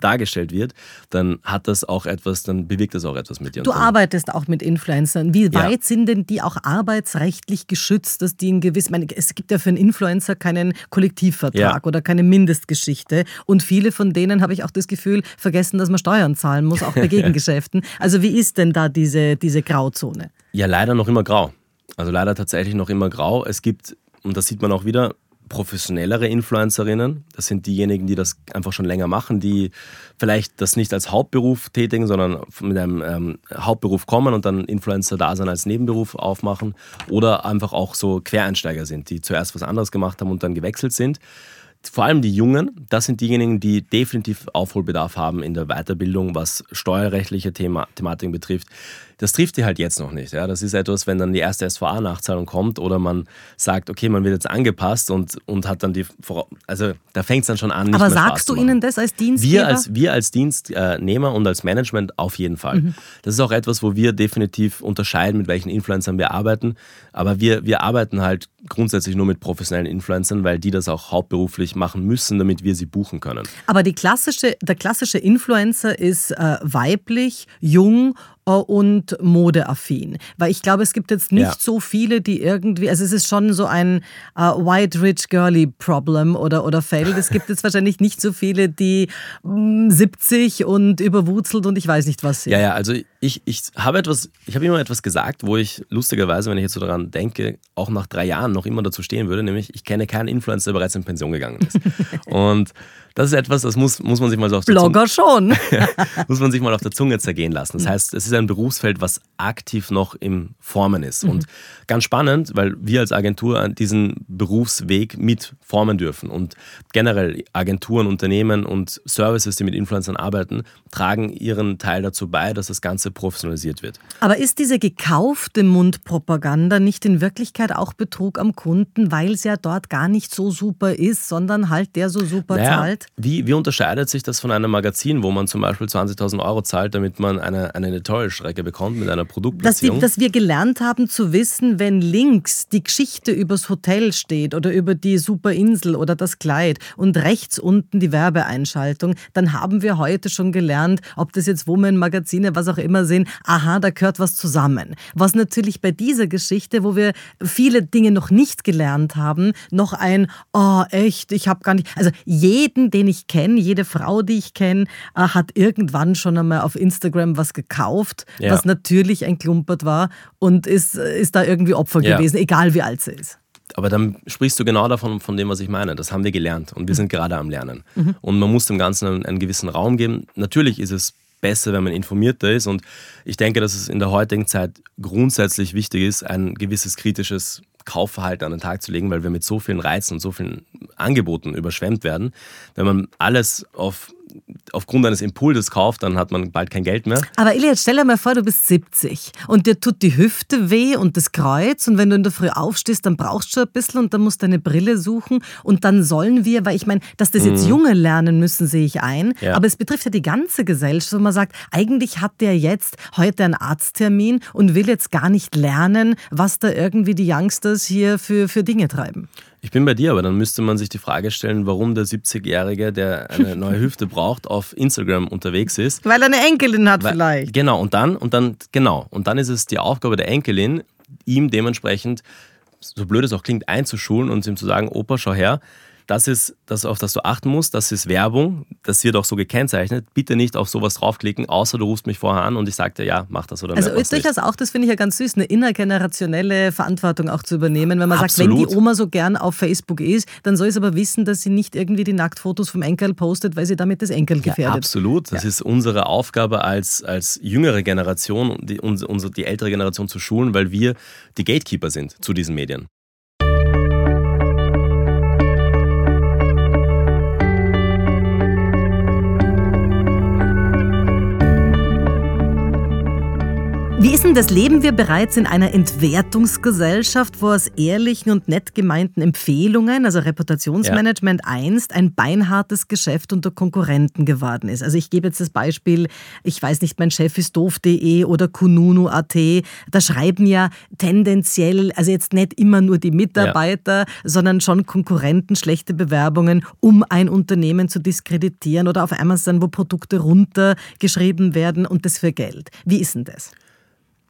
dargestellt wird, dann hat das auch etwas, dann bewegt das auch etwas mit dir. Du arbeitest auch mit Influencern. Wie weit ja. sind denn die auch arbeitsrechtlich geschützt, dass die ein gewiss, meine, es gibt ja für einen Influencer keinen Kollektivvertrag ja. oder keine Mindestgeschichte und viele von denen habe ich auch das Gefühl vergessen, dass man Steuern zahlen muss, auch bei Gegengeschäften. also wie ist denn da diese, diese Grauzone? Ja, leider noch immer grau. Also leider tatsächlich noch immer grau. Es gibt, und das sieht man auch wieder, professionellere Influencerinnen. Das sind diejenigen, die das einfach schon länger machen, die vielleicht das nicht als Hauptberuf tätigen, sondern mit einem ähm, Hauptberuf kommen und dann Influencer da sein als Nebenberuf aufmachen. Oder einfach auch so Quereinsteiger sind, die zuerst was anderes gemacht haben und dann gewechselt sind vor allem die Jungen, das sind diejenigen, die definitiv Aufholbedarf haben in der Weiterbildung, was steuerrechtliche Thema, Thematiken betrifft. Das trifft die halt jetzt noch nicht. Ja. Das ist etwas, wenn dann die erste SVA-Nachzahlung kommt oder man sagt, okay, man wird jetzt angepasst und, und hat dann die, also da fängt es dann schon an. Aber sagst du ihnen das als Dienstnehmer? Wir als, wir als Dienstnehmer und als Management auf jeden Fall. Mhm. Das ist auch etwas, wo wir definitiv unterscheiden, mit welchen Influencern wir arbeiten. Aber wir, wir arbeiten halt grundsätzlich nur mit professionellen Influencern, weil die das auch hauptberuflich machen müssen, damit wir sie buchen können. Aber die klassische, der klassische Influencer ist äh, weiblich, jung und modeaffin. Weil ich glaube, es gibt jetzt nicht ja. so viele, die irgendwie, also es ist schon so ein uh, White Rich Girly Problem oder, oder Feld. Es gibt jetzt wahrscheinlich nicht so viele, die mm, 70 und überwurzelt und ich weiß nicht was sind. Ja, ja, also ich, ich habe etwas, ich habe immer etwas gesagt, wo ich lustigerweise, wenn ich jetzt so daran denke, auch nach drei Jahren noch immer dazu stehen würde, nämlich ich kenne keinen Influencer, der bereits in Pension gegangen ist. und das ist etwas, das muss, muss man sich mal so auf der Blogger Zunge, schon. muss man sich mal auf der Zunge zergehen lassen. Das heißt, es ist ein Berufsfeld, was aktiv noch im Formen ist. Mhm. Und ganz spannend, weil wir als Agentur diesen Berufsweg mit formen dürfen. Und generell Agenturen, Unternehmen und Services, die mit Influencern arbeiten, tragen ihren Teil dazu bei, dass das Ganze professionalisiert wird. Aber ist diese gekaufte Mundpropaganda nicht in Wirklichkeit auch Betrug am Kunden, weil es ja dort gar nicht so super ist, sondern halt der so super naja, zahlt? Wie, wie unterscheidet sich das von einem Magazin, wo man zum Beispiel 20.000 Euro zahlt, damit man eine, eine Editorial-Strecke bekommt mit einer Produktplatzierung? Dass, die, dass wir gelernt haben zu wissen, wenn links die Geschichte übers Hotel steht oder über die Superinsel oder das Kleid und rechts unten die Werbeeinschaltung, dann haben wir heute schon gelernt, ob das jetzt Women, Magazine, was auch immer sind, aha, da gehört was zusammen. Was natürlich bei dieser Geschichte, wo wir viele Dinge noch nicht gelernt haben, noch ein, oh echt, ich habe gar nicht, also jeden, den ich kenne, jede Frau, die ich kenne, äh, hat irgendwann schon einmal auf Instagram was gekauft, ja. was natürlich ein Klumpert war und ist, ist da irgendwie Opfer ja. gewesen, egal wie alt sie ist. Aber dann sprichst du genau davon, von dem, was ich meine. Das haben wir gelernt und wir sind gerade am Lernen. Mhm. Und man muss dem Ganzen einen, einen gewissen Raum geben. Natürlich ist es besser, wenn man informierter ist. Und ich denke, dass es in der heutigen Zeit grundsätzlich wichtig ist, ein gewisses kritisches Kaufverhalten an den Tag zu legen, weil wir mit so vielen Reizen und so vielen Angeboten überschwemmt werden. Wenn man alles auf aufgrund eines Impulses kauft, dann hat man bald kein Geld mehr. Aber Elias, stell dir mal vor, du bist 70 und dir tut die Hüfte weh und das Kreuz und wenn du in der Früh aufstehst, dann brauchst du ein bisschen und dann musst du deine Brille suchen und dann sollen wir, weil ich meine, dass das jetzt mhm. Junge lernen müssen, sehe ich ein, ja. aber es betrifft ja die ganze Gesellschaft, wo man sagt, eigentlich hat der jetzt heute einen Arzttermin und will jetzt gar nicht lernen, was da irgendwie die Youngsters hier für, für Dinge treiben. Ich bin bei dir, aber dann müsste man sich die Frage stellen, warum der 70-Jährige, der eine neue Hüfte braucht, auf Instagram unterwegs ist. Weil er eine Enkelin hat Weil, vielleicht. Genau, und dann, und dann, genau, und dann ist es die Aufgabe der Enkelin, ihm dementsprechend, so blöd es auch klingt, einzuschulen und ihm zu sagen, Opa, schau her, das ist das, auf das du achten musst. Das ist Werbung. Das wird auch so gekennzeichnet. Bitte nicht auf sowas draufklicken, außer du rufst mich vorher an und ich sage dir, ja, mach das oder Also ist durchaus auch, das finde ich ja ganz süß, eine innergenerationelle Verantwortung auch zu übernehmen. Wenn man Absolut. sagt, wenn die Oma so gern auf Facebook ist, dann soll sie aber wissen, dass sie nicht irgendwie die Nacktfotos vom Enkel postet, weil sie damit das Enkel gefährdet. Ja, absolut. Das ja. ist unsere Aufgabe als, als jüngere Generation, die, unsere, die ältere Generation zu schulen, weil wir die Gatekeeper sind zu diesen Medien. Wie ist denn das? Leben wir bereits in einer Entwertungsgesellschaft, wo aus ehrlichen und nett gemeinten Empfehlungen, also Reputationsmanagement ja. einst, ein beinhartes Geschäft unter Konkurrenten geworden ist? Also ich gebe jetzt das Beispiel, ich weiß nicht, mein Chef ist doof.de oder kununu.at. Da schreiben ja tendenziell, also jetzt nicht immer nur die Mitarbeiter, ja. sondern schon Konkurrenten schlechte Bewerbungen, um ein Unternehmen zu diskreditieren oder auf Amazon, wo Produkte runtergeschrieben werden und das für Geld. Wie ist denn das?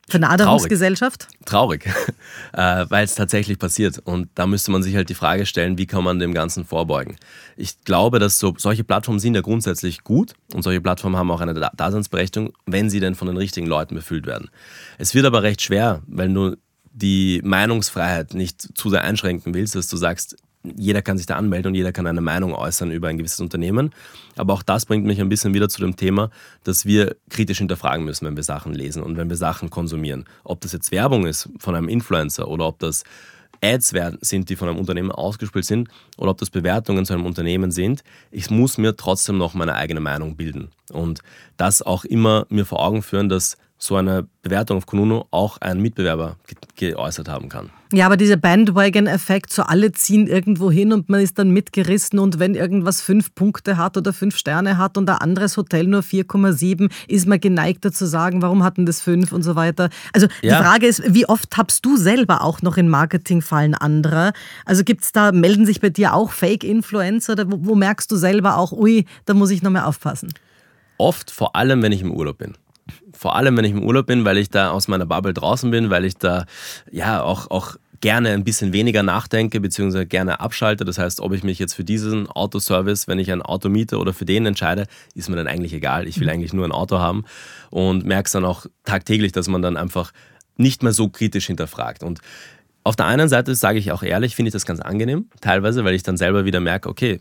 Vernaderungsgesellschaft? Traurig, Traurig. äh, weil es tatsächlich passiert. Und da müsste man sich halt die Frage stellen, wie kann man dem Ganzen vorbeugen. Ich glaube, dass so, solche Plattformen sind ja grundsätzlich gut und solche Plattformen haben auch eine Daseinsberechtigung, wenn sie denn von den richtigen Leuten befüllt werden. Es wird aber recht schwer, weil du die Meinungsfreiheit nicht zu sehr einschränken willst, dass du sagst, jeder kann sich da anmelden und jeder kann eine Meinung äußern über ein gewisses Unternehmen. Aber auch das bringt mich ein bisschen wieder zu dem Thema, dass wir kritisch hinterfragen müssen, wenn wir Sachen lesen und wenn wir Sachen konsumieren. Ob das jetzt Werbung ist von einem Influencer oder ob das Ads sind, die von einem Unternehmen ausgespielt sind oder ob das Bewertungen zu einem Unternehmen sind, ich muss mir trotzdem noch meine eigene Meinung bilden. Und das auch immer mir vor Augen führen, dass so eine Bewertung auf Konuno auch ein Mitbewerber geäußert haben kann. Ja, aber dieser Bandwagon-Effekt, so alle ziehen irgendwo hin und man ist dann mitgerissen und wenn irgendwas fünf Punkte hat oder fünf Sterne hat und ein anderes Hotel nur 4,7, ist man geneigter zu sagen, warum hatten das fünf und so weiter. Also ja. die Frage ist, wie oft tappst du selber auch noch in Marketingfallen anderer? Also gibt es da, melden sich bei dir auch Fake-Influencer oder wo, wo merkst du selber auch, ui, da muss ich noch mehr aufpassen? Oft, vor allem, wenn ich im Urlaub bin vor allem wenn ich im Urlaub bin, weil ich da aus meiner Bubble draußen bin, weil ich da ja auch, auch gerne ein bisschen weniger nachdenke, beziehungsweise gerne abschalte. Das heißt, ob ich mich jetzt für diesen Autoservice, wenn ich ein Auto miete oder für den entscheide, ist mir dann eigentlich egal. Ich will mhm. eigentlich nur ein Auto haben und merke es dann auch tagtäglich, dass man dann einfach nicht mehr so kritisch hinterfragt. Und auf der einen Seite sage ich auch ehrlich, finde ich das ganz angenehm, teilweise, weil ich dann selber wieder merke, okay,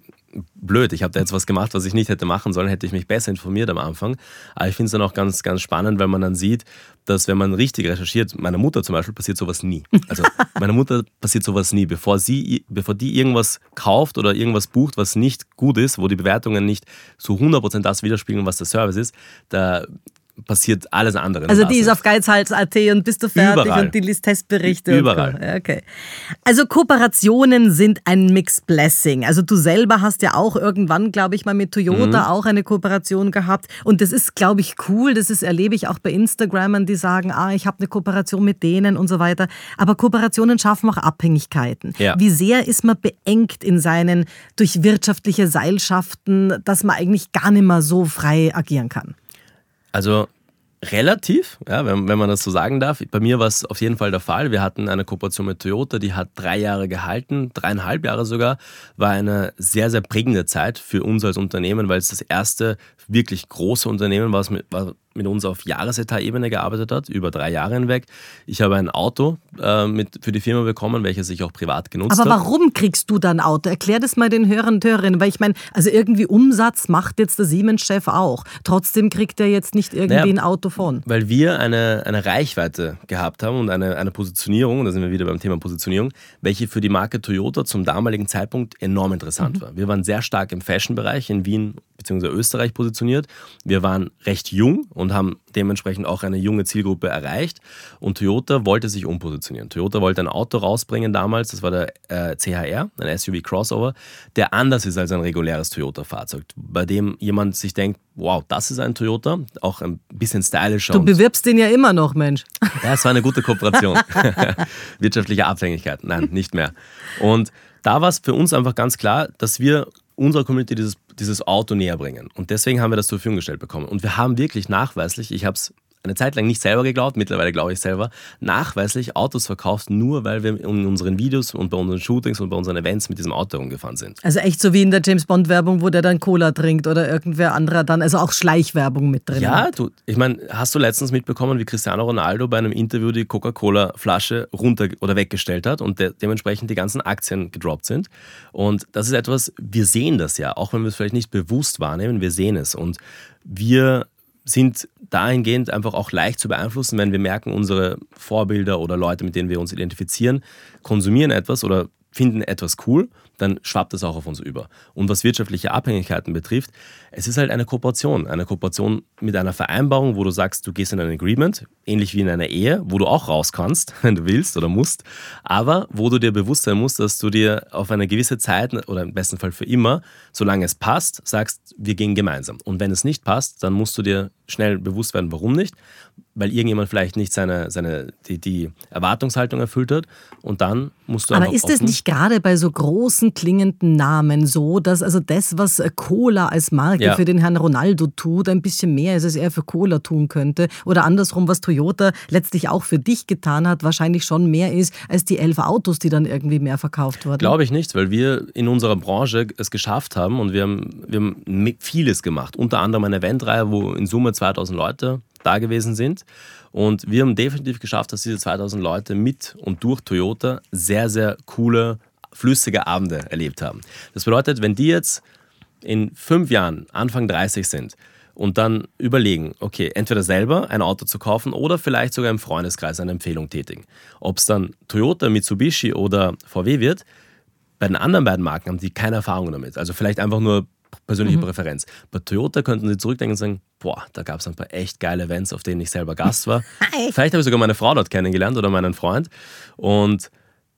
blöd, ich habe da jetzt was gemacht, was ich nicht hätte machen sollen, hätte ich mich besser informiert am Anfang. Aber ich finde es dann auch ganz, ganz spannend, weil man dann sieht, dass wenn man richtig recherchiert, meiner Mutter zum Beispiel passiert sowas nie. Also meiner Mutter passiert sowas nie. Bevor sie, bevor die irgendwas kauft oder irgendwas bucht, was nicht gut ist, wo die Bewertungen nicht zu 100% das widerspiegeln, was der Service ist, da passiert alles andere. Also die ist auf Geizhals.at und bist du fertig Überall. und die liest Testberichte. Überall. Okay. Also Kooperationen sind ein Mixed Blessing. Also du selber hast ja auch irgendwann, glaube ich, mal mit Toyota mhm. auch eine Kooperation gehabt. Und das ist, glaube ich, cool. Das ist, erlebe ich auch bei Instagramern, die sagen, ah, ich habe eine Kooperation mit denen und so weiter. Aber Kooperationen schaffen auch Abhängigkeiten. Ja. Wie sehr ist man beengt in seinen durch wirtschaftliche Seilschaften, dass man eigentlich gar nicht mehr so frei agieren kann? Also relativ, ja, wenn, wenn man das so sagen darf. Bei mir war es auf jeden Fall der Fall. Wir hatten eine Kooperation mit Toyota, die hat drei Jahre gehalten, dreieinhalb Jahre sogar. War eine sehr, sehr prägende Zeit für uns als Unternehmen, weil es das erste wirklich große Unternehmen war, was mit, war mit uns auf Jahresetat-Ebene gearbeitet hat, über drei Jahre hinweg. Ich habe ein Auto äh, mit, für die Firma bekommen, welches ich auch privat genutzt habe. Aber warum kriegst du dann Auto? Erklär das mal den Hörern und Hörerinnen, weil ich meine, also irgendwie Umsatz macht jetzt der Siemens-Chef auch. Trotzdem kriegt er jetzt nicht irgendwie naja, ein Auto von. Weil wir eine, eine Reichweite gehabt haben und eine, eine Positionierung, da sind wir wieder beim Thema Positionierung, welche für die Marke Toyota zum damaligen Zeitpunkt enorm interessant mhm. war. Wir waren sehr stark im Fashion-Bereich in Wien bzw. Österreich positioniert. Wir waren recht jung und haben dementsprechend auch eine junge Zielgruppe erreicht. Und Toyota wollte sich umpositionieren. Toyota wollte ein Auto rausbringen damals, das war der äh, CHR, ein SUV Crossover, der anders ist als ein reguläres Toyota-Fahrzeug, bei dem jemand sich denkt, wow, das ist ein Toyota, auch ein bisschen stylischer. Du bewirbst den ja immer noch, Mensch. Ja, es war eine gute Kooperation. Wirtschaftliche Abhängigkeit, nein, nicht mehr. Und da war es für uns einfach ganz klar, dass wir unserer Community dieses dieses Auto näher bringen. Und deswegen haben wir das zur Verfügung gestellt bekommen. Und wir haben wirklich nachweislich, ich habe es eine Zeit lang nicht selber geglaubt, mittlerweile glaube ich selber, nachweislich Autos verkauft, nur weil wir in unseren Videos und bei unseren Shootings und bei unseren Events mit diesem Auto rumgefahren sind. Also echt so wie in der James Bond Werbung, wo der dann Cola trinkt oder irgendwer anderer dann, also auch Schleichwerbung mit drin. Ja, du, ich meine, hast du letztens mitbekommen, wie Cristiano Ronaldo bei einem Interview die Coca-Cola-Flasche runter oder weggestellt hat und de dementsprechend die ganzen Aktien gedroppt sind. Und das ist etwas, wir sehen das ja, auch wenn wir es vielleicht nicht bewusst wahrnehmen, wir sehen es. Und wir sind dahingehend einfach auch leicht zu beeinflussen, wenn wir merken, unsere Vorbilder oder Leute, mit denen wir uns identifizieren, konsumieren etwas oder finden etwas cool, dann schwappt das auch auf uns über. Und was wirtschaftliche Abhängigkeiten betrifft, es ist halt eine Kooperation. Eine Kooperation mit einer Vereinbarung, wo du sagst, du gehst in ein Agreement, ähnlich wie in einer Ehe, wo du auch raus kannst, wenn du willst oder musst, aber wo du dir bewusst sein musst, dass du dir auf eine gewisse Zeit oder im besten Fall für immer, solange es passt, sagst, wir gehen gemeinsam. Und wenn es nicht passt, dann musst du dir schnell bewusst werden, warum nicht weil irgendjemand vielleicht nicht seine, seine, die, die Erwartungshaltung erfüllt hat. Und dann musst du Aber ist es nicht gerade bei so großen klingenden Namen so, dass also das, was Cola als Marke ja. für den Herrn Ronaldo tut, ein bisschen mehr ist, als er für Cola tun könnte? Oder andersrum, was Toyota letztlich auch für dich getan hat, wahrscheinlich schon mehr ist, als die elf Autos, die dann irgendwie mehr verkauft wurden? Glaube ich nicht, weil wir in unserer Branche es geschafft haben und wir haben, wir haben vieles gemacht. Unter anderem eine Eventreihe, wo in Summe 2000 Leute da gewesen sind. Und wir haben definitiv geschafft, dass diese 2000 Leute mit und durch Toyota sehr, sehr coole, flüssige Abende erlebt haben. Das bedeutet, wenn die jetzt in fünf Jahren, Anfang 30 sind, und dann überlegen, okay, entweder selber ein Auto zu kaufen oder vielleicht sogar im Freundeskreis eine Empfehlung tätigen. Ob es dann Toyota, Mitsubishi oder VW wird, bei den anderen beiden Marken haben die keine Erfahrung damit. Also vielleicht einfach nur persönliche mhm. Präferenz. Bei Toyota könnten Sie zurückdenken und sagen, boah, da gab es ein paar echt geile Events, auf denen ich selber Gast war. Vielleicht habe ich sogar meine Frau dort kennengelernt oder meinen Freund. Und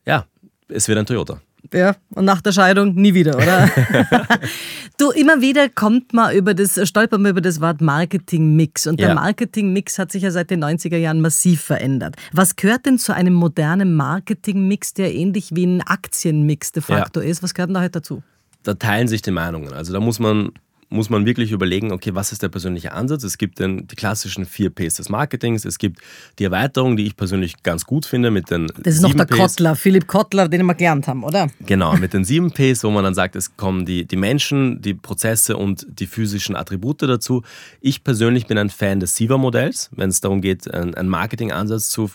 ja, es wird ein Toyota. Ja, und nach der Scheidung nie wieder, oder? du, immer wieder kommt man über das, stolpert man über das Wort Marketing-Mix. Und der ja. Marketing-Mix hat sich ja seit den 90er Jahren massiv verändert. Was gehört denn zu einem modernen Marketing-Mix, der ähnlich wie ein Aktienmix de facto ja. ist? Was gehört denn da heute dazu? Da teilen sich die Meinungen. Also da muss man, muss man wirklich überlegen, okay, was ist der persönliche Ansatz? Es gibt den, die klassischen vier Ps des Marketings, es gibt die Erweiterung, die ich persönlich ganz gut finde mit den Das ist noch der Ps. Kottler, Philipp Kottler, den wir gelernt haben, oder? Genau, mit den sieben Ps, wo man dann sagt, es kommen die, die Menschen, die Prozesse und die physischen Attribute dazu. Ich persönlich bin ein Fan des SIVA-Modells, wenn es darum geht, einen Marketing-Ansatz zu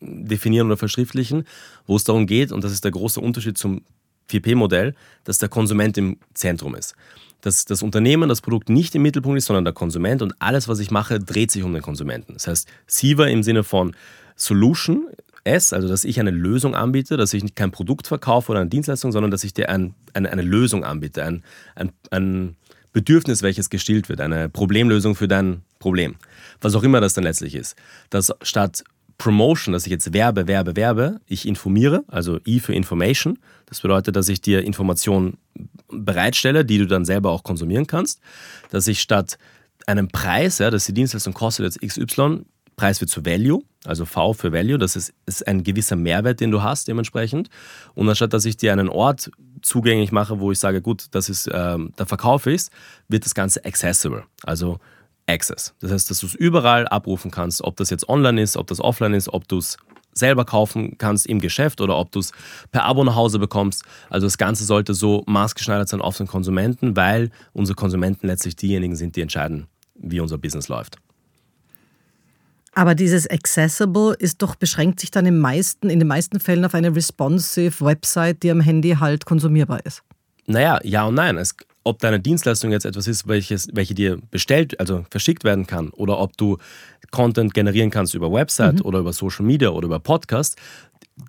definieren oder verschriftlichen, wo es darum geht, und das ist der große Unterschied zum 4P-Modell, dass der Konsument im Zentrum ist. Dass das Unternehmen, das Produkt nicht im Mittelpunkt ist, sondern der Konsument und alles, was ich mache, dreht sich um den Konsumenten. Das heißt, SIVA im Sinne von Solution, S, also dass ich eine Lösung anbiete, dass ich kein Produkt verkaufe oder eine Dienstleistung, sondern dass ich dir ein, eine, eine Lösung anbiete, ein, ein, ein Bedürfnis, welches gestillt wird, eine Problemlösung für dein Problem. Was auch immer das dann letztlich ist. Dass statt Promotion, dass ich jetzt werbe, werbe, werbe, ich informiere, also I für Information. Das bedeutet, dass ich dir Informationen bereitstelle, die du dann selber auch konsumieren kannst. Dass ich statt einem Preis, ja, dass die Dienstleistung kostet jetzt XY, Preis wird zu Value, also V für Value, das ist, ist ein gewisser Mehrwert, den du hast dementsprechend. Und anstatt dass ich dir einen Ort zugänglich mache, wo ich sage, gut, das ist ähm, der Verkauf ist, wird das Ganze accessible. Also Access. Das heißt, dass du es überall abrufen kannst, ob das jetzt online ist, ob das offline ist, ob du es selber kaufen kannst im Geschäft oder ob du es per Abo nach Hause bekommst. Also das Ganze sollte so maßgeschneidert sein auf den Konsumenten, weil unsere Konsumenten letztlich diejenigen sind, die entscheiden, wie unser Business läuft. Aber dieses Accessible ist doch beschränkt sich dann im meisten, in den meisten Fällen auf eine responsive Website, die am Handy halt konsumierbar ist. Naja, ja und nein. Es, ob deine Dienstleistung jetzt etwas ist, welches, welche dir bestellt, also verschickt werden kann, oder ob du Content generieren kannst über Website mhm. oder über Social Media oder über Podcast.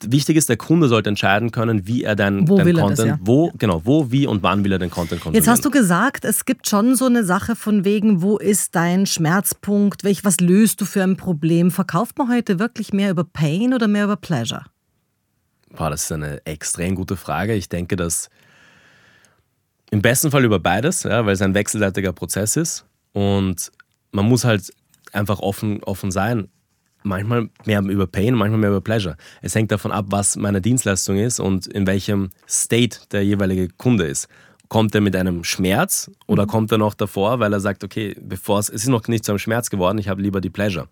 Wichtig ist, der Kunde sollte entscheiden können, wie er deinen, wo deinen Content, das, ja. wo, genau, wo, wie und wann will er den Content konsumieren. Jetzt hast du gesagt, es gibt schon so eine Sache von wegen, wo ist dein Schmerzpunkt, welch, was löst du für ein Problem? Verkauft man heute wirklich mehr über Pain oder mehr über Pleasure? Boah, das ist eine extrem gute Frage. Ich denke, dass im besten Fall über beides, ja, weil es ein wechselseitiger Prozess ist. Und man muss halt einfach offen, offen sein. Manchmal mehr über Pain, manchmal mehr über Pleasure. Es hängt davon ab, was meine Dienstleistung ist und in welchem State der jeweilige Kunde ist. Kommt er mit einem Schmerz oder mhm. kommt er noch davor, weil er sagt, okay, bevor es, es ist noch nicht zu einem Schmerz geworden, ich habe lieber die Pleasure.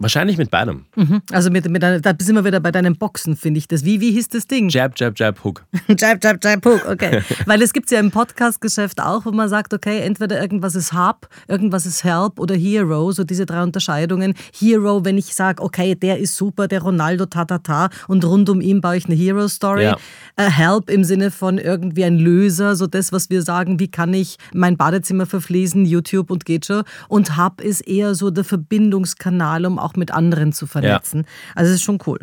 Wahrscheinlich mit beidem. Mhm. Also mit, mit einer, da sind wir wieder bei deinen Boxen, finde ich das. Wie, wie hieß das Ding? Jab, Jab, Jab, Hook. jab, Jab, Jab, Hook, okay. Weil es gibt ja im Podcast-Geschäft auch, wo man sagt, okay, entweder irgendwas ist Hub, irgendwas ist Help oder Hero, so diese drei Unterscheidungen. Hero, wenn ich sage, okay, der ist super, der Ronaldo, ta, ta, ta, und rund um ihn baue ich eine Hero-Story. Ja. Uh, help im Sinne von irgendwie ein Löser, so das, was wir sagen, wie kann ich mein Badezimmer verfließen, YouTube und geht schon. Und Hub ist eher so der Verbindungskanal, um auch auch mit anderen zu vernetzen. Ja. Also es ist schon cool.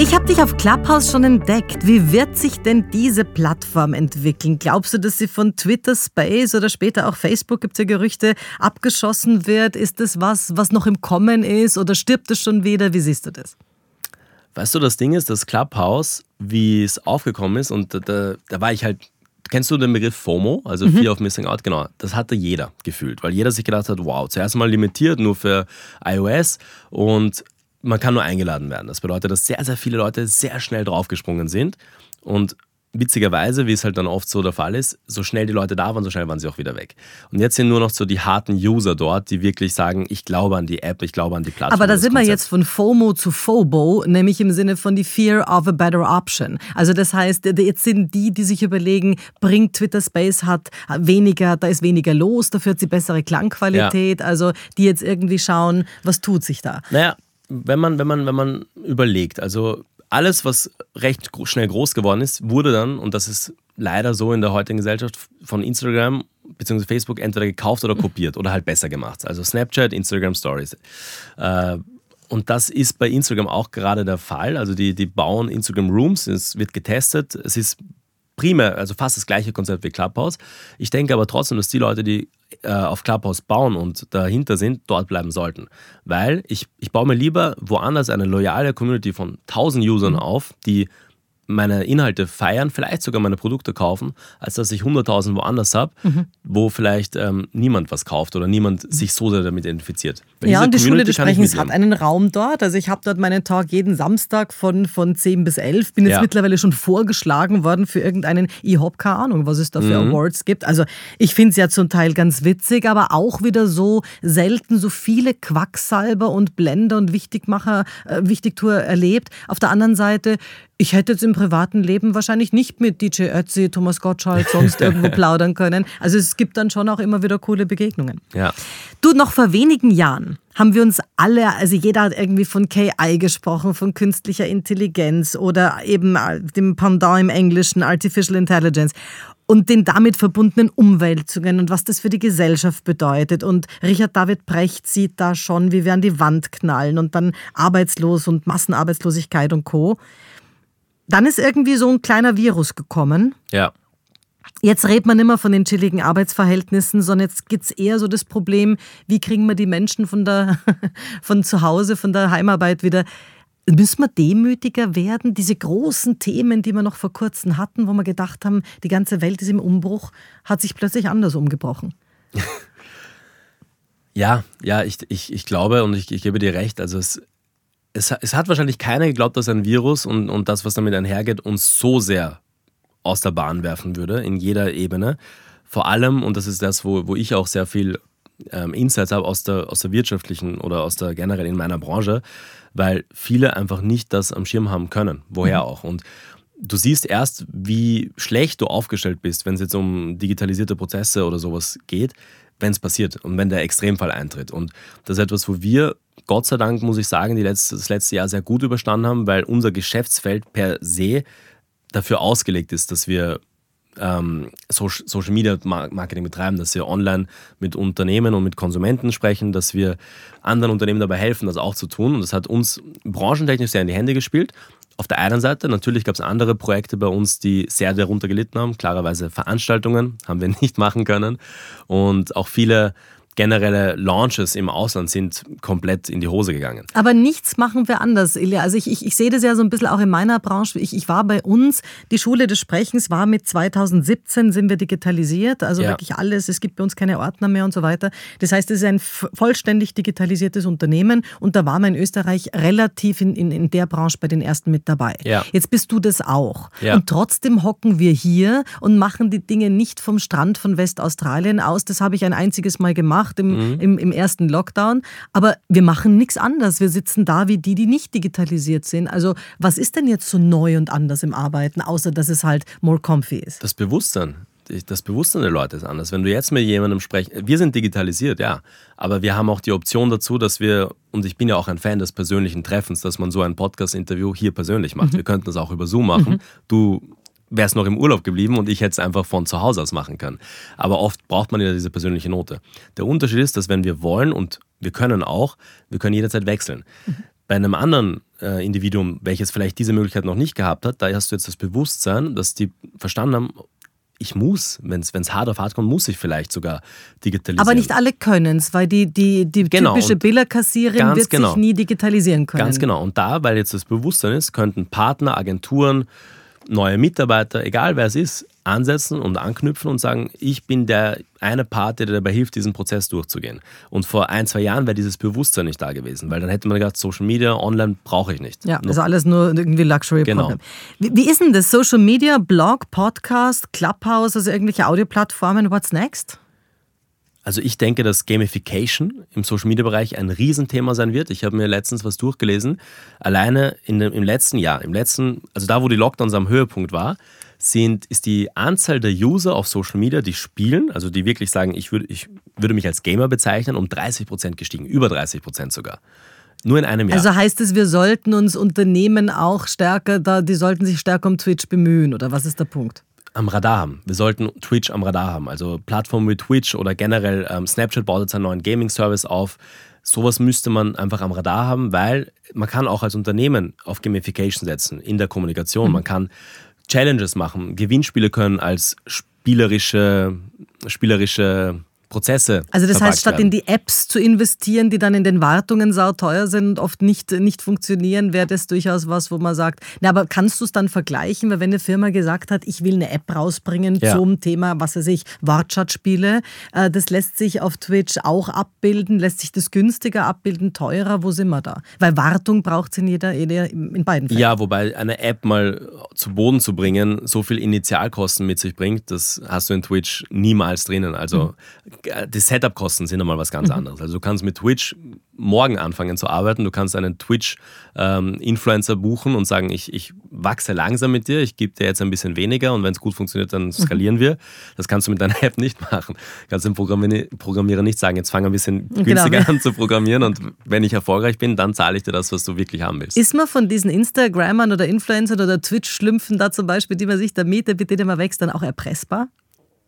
Ich habe dich auf Clubhouse schon entdeckt. Wie wird sich denn diese Plattform entwickeln? Glaubst du, dass sie von Twitter Space oder später auch Facebook, gibt es ja Gerüchte, abgeschossen wird? Ist das was, was noch im Kommen ist oder stirbt es schon wieder? Wie siehst du das? Weißt du, das Ding ist, das Clubhouse, wie es aufgekommen ist, und da, da war ich halt Kennst du den Begriff FOMO, also mhm. Fear of Missing Out? Genau, das hatte jeder gefühlt, weil jeder sich gedacht hat, wow, zuerst mal limitiert nur für iOS und man kann nur eingeladen werden. Das bedeutet, dass sehr, sehr viele Leute sehr schnell draufgesprungen sind und witzigerweise, wie es halt dann oft so der Fall ist, so schnell die Leute da waren, so schnell waren sie auch wieder weg. Und jetzt sind nur noch so die harten User dort, die wirklich sagen, ich glaube an die App, ich glaube an die Plattform. Aber da sind wir jetzt von FOMO zu FOBO, nämlich im Sinne von die Fear of a better option. Also das heißt, jetzt sind die, die sich überlegen, bringt Twitter Space hat weniger, da ist weniger los, dafür hat sie bessere Klangqualität, ja. also die jetzt irgendwie schauen, was tut sich da. Naja, wenn man, wenn man, wenn man überlegt, also alles, was recht schnell groß geworden ist, wurde dann, und das ist leider so in der heutigen Gesellschaft, von Instagram bzw. Facebook entweder gekauft oder kopiert oder halt besser gemacht. Also Snapchat, Instagram Stories. Äh, und das ist bei Instagram auch gerade der Fall. Also die, die bauen Instagram Rooms, es wird getestet. Es ist primär, also fast das gleiche Konzept wie Clubhouse. Ich denke aber trotzdem, dass die Leute, die äh, auf Clubhouse bauen und dahinter sind, dort bleiben sollten. Weil ich, ich baue mir lieber woanders eine loyale Community von 1000 Usern mhm. auf, die meine Inhalte feiern, vielleicht sogar meine Produkte kaufen, als dass ich 100.000 woanders habe, mhm. wo vielleicht ähm, niemand was kauft oder niemand mhm. sich so sehr damit identifiziert. Weil ja, und die Schule des Sprechens hat einen Raum dort. Also ich habe dort meinen Talk jeden Samstag von, von 10 bis 11. Bin jetzt ja. mittlerweile schon vorgeschlagen worden für irgendeinen E-Hop, keine Ahnung, was es da für mhm. Awards gibt. Also ich finde es ja zum Teil ganz witzig, aber auch wieder so selten so viele Quacksalber und Blender und Wichtigmacher, äh, Wichtigtour erlebt. Auf der anderen Seite ich hätte jetzt im privaten Leben wahrscheinlich nicht mit DJ Ötzi, Thomas Gottschalk, sonst irgendwo plaudern können. Also es gibt dann schon auch immer wieder coole Begegnungen. Ja. Du, noch vor wenigen Jahren haben wir uns alle, also jeder hat irgendwie von KI gesprochen, von künstlicher Intelligenz oder eben dem Pendant im Englischen, Artificial Intelligence und den damit verbundenen Umwälzungen und was das für die Gesellschaft bedeutet. Und Richard David Brecht sieht da schon, wie wir an die Wand knallen und dann arbeitslos und Massenarbeitslosigkeit und Co. Dann ist irgendwie so ein kleiner Virus gekommen. Ja. Jetzt redet man immer von den chilligen Arbeitsverhältnissen, sondern jetzt gibt es eher so das Problem, wie kriegen wir die Menschen von, der, von zu Hause, von der Heimarbeit wieder. Müssen wir demütiger werden? Diese großen Themen, die wir noch vor kurzem hatten, wo wir gedacht haben, die ganze Welt ist im Umbruch, hat sich plötzlich anders umgebrochen. Ja, ja, ich, ich, ich glaube und ich, ich gebe dir recht. Also es, es, es hat wahrscheinlich keiner geglaubt, dass ein Virus und, und das, was damit einhergeht, uns so sehr aus der Bahn werfen würde, in jeder Ebene. Vor allem, und das ist das, wo, wo ich auch sehr viel ähm, Insights habe aus der, aus der wirtschaftlichen oder aus der generell in meiner Branche, weil viele einfach nicht das am Schirm haben können, woher mhm. auch. Und du siehst erst, wie schlecht du aufgestellt bist, wenn es jetzt um digitalisierte Prozesse oder sowas geht, wenn es passiert und wenn der Extremfall eintritt. Und das ist etwas, wo wir Gott sei Dank, muss ich sagen, die letzte, das letzte Jahr sehr gut überstanden haben, weil unser Geschäftsfeld per se dafür ausgelegt ist, dass wir ähm, Social Media Marketing betreiben, dass wir online mit Unternehmen und mit Konsumenten sprechen, dass wir anderen Unternehmen dabei helfen, das auch zu tun. Und das hat uns branchentechnisch sehr in die Hände gespielt. Auf der einen Seite, natürlich gab es andere Projekte bei uns, die sehr darunter gelitten haben. Klarerweise Veranstaltungen haben wir nicht machen können. Und auch viele generelle Launches im Ausland sind komplett in die Hose gegangen. Aber nichts machen wir anders, Ilja. Also ich, ich, ich sehe das ja so ein bisschen auch in meiner Branche. Ich, ich war bei uns, die Schule des Sprechens war mit 2017 sind wir digitalisiert, also ja. wirklich alles. Es gibt bei uns keine Ordner mehr und so weiter. Das heißt, es ist ein vollständig digitalisiertes Unternehmen und da war man in Österreich relativ in, in, in der Branche bei den ersten mit dabei. Ja. Jetzt bist du das auch. Ja. Und trotzdem hocken wir hier und machen die Dinge nicht vom Strand von Westaustralien aus. Das habe ich ein einziges Mal gemacht gemacht im, mhm. im, im ersten Lockdown. Aber wir machen nichts anders. Wir sitzen da wie die, die nicht digitalisiert sind. Also was ist denn jetzt so neu und anders im Arbeiten, außer dass es halt more comfy ist? Das Bewusstsein das Bewusstsein der Leute ist anders. Wenn du jetzt mit jemandem sprichst, wir sind digitalisiert, ja, aber wir haben auch die Option dazu, dass wir, und ich bin ja auch ein Fan des persönlichen Treffens, dass man so ein Podcast-Interview hier persönlich macht. Mhm. Wir könnten das auch über Zoom machen. Mhm. Du wäre es noch im Urlaub geblieben und ich hätte es einfach von zu Hause aus machen können. Aber oft braucht man ja diese persönliche Note. Der Unterschied ist, dass wenn wir wollen und wir können auch, wir können jederzeit wechseln. Mhm. Bei einem anderen äh, Individuum, welches vielleicht diese Möglichkeit noch nicht gehabt hat, da hast du jetzt das Bewusstsein, dass die verstanden haben, ich muss, wenn es hart auf hart kommt, muss ich vielleicht sogar digitalisieren. Aber nicht alle können es, weil die, die, die genau. typische Billerkassierin wird genau. sich nie digitalisieren können. Ganz genau. Und da, weil jetzt das Bewusstsein ist, könnten Partner, Agenturen, neue Mitarbeiter, egal wer es ist, ansetzen und anknüpfen und sagen, ich bin der eine Part, der dabei hilft, diesen Prozess durchzugehen. Und vor ein, zwei Jahren wäre dieses Bewusstsein nicht da gewesen, weil dann hätte man gedacht, Social Media, online brauche ich nicht. Ja, also alles nur irgendwie Luxury genau. Wie, wie ist denn das? Social Media, Blog, Podcast, Clubhouse, also irgendwelche Audioplattformen, what's next? Also ich denke, dass Gamification im Social-Media-Bereich ein Riesenthema sein wird. Ich habe mir letztens was durchgelesen. Alleine in dem, im letzten Jahr, im letzten, also da, wo die Lockdowns am Höhepunkt war, sind, ist die Anzahl der User auf Social Media, die spielen, also die wirklich sagen, ich würde, ich würde mich als Gamer bezeichnen, um 30 Prozent gestiegen, über 30 Prozent sogar. Nur in einem Jahr. Also heißt es, wir sollten uns Unternehmen auch stärker, da, die sollten sich stärker um Twitch bemühen, oder was ist der Punkt? Am Radar haben. Wir sollten Twitch am Radar haben. Also Plattformen wie Twitch oder generell ähm, Snapchat baut jetzt einen neuen Gaming-Service auf. Sowas müsste man einfach am Radar haben, weil man kann auch als Unternehmen auf Gamification setzen in der Kommunikation. Mhm. Man kann Challenges machen. Gewinnspiele können als spielerische, spielerische Prozesse. Also das heißt, statt werden. in die Apps zu investieren, die dann in den Wartungen sauteuer sind und oft nicht, nicht funktionieren, wäre das durchaus was, wo man sagt, na, aber kannst du es dann vergleichen, weil wenn eine Firma gesagt hat, ich will eine App rausbringen ja. zum Thema, was weiß ich, Wortschatspiele, äh, das lässt sich auf Twitch auch abbilden, lässt sich das günstiger abbilden, teurer, wo sind wir da? Weil Wartung braucht es in jeder, jeder, in beiden Fällen. Ja, wobei eine App mal zu Boden zu bringen, so viel Initialkosten mit sich bringt, das hast du in Twitch niemals drinnen. Also mhm die Setup-Kosten sind nochmal was ganz mhm. anderes. Also du kannst mit Twitch morgen anfangen zu arbeiten. Du kannst einen Twitch-Influencer ähm, buchen und sagen, ich, ich wachse langsam mit dir, ich gebe dir jetzt ein bisschen weniger und wenn es gut funktioniert, dann skalieren mhm. wir. Das kannst du mit deiner App nicht machen. Du kannst dem Programmierer nicht sagen, jetzt fang ein bisschen genau. günstiger genau. an zu programmieren und wenn ich erfolgreich bin, dann zahle ich dir das, was du wirklich haben willst. Ist man von diesen Instagrammern oder Influencern oder Twitch-Schlümpfen da zum Beispiel, die man sich da mietet, mit denen man wächst, dann auch erpressbar?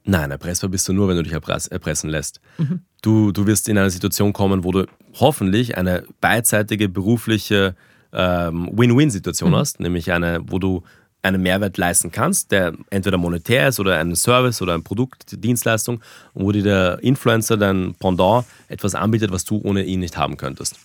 Nein, erpressbar bist du nur, wenn du dich erpressen lässt. Mhm. Du, du wirst in eine Situation kommen, wo du hoffentlich eine beidseitige berufliche ähm, Win-Win-Situation mhm. hast, nämlich eine, wo du einen Mehrwert leisten kannst, der entweder monetär ist oder ein Service oder ein Produkt, Dienstleistung, wo dir der Influencer, dein Pendant, etwas anbietet, was du ohne ihn nicht haben könntest.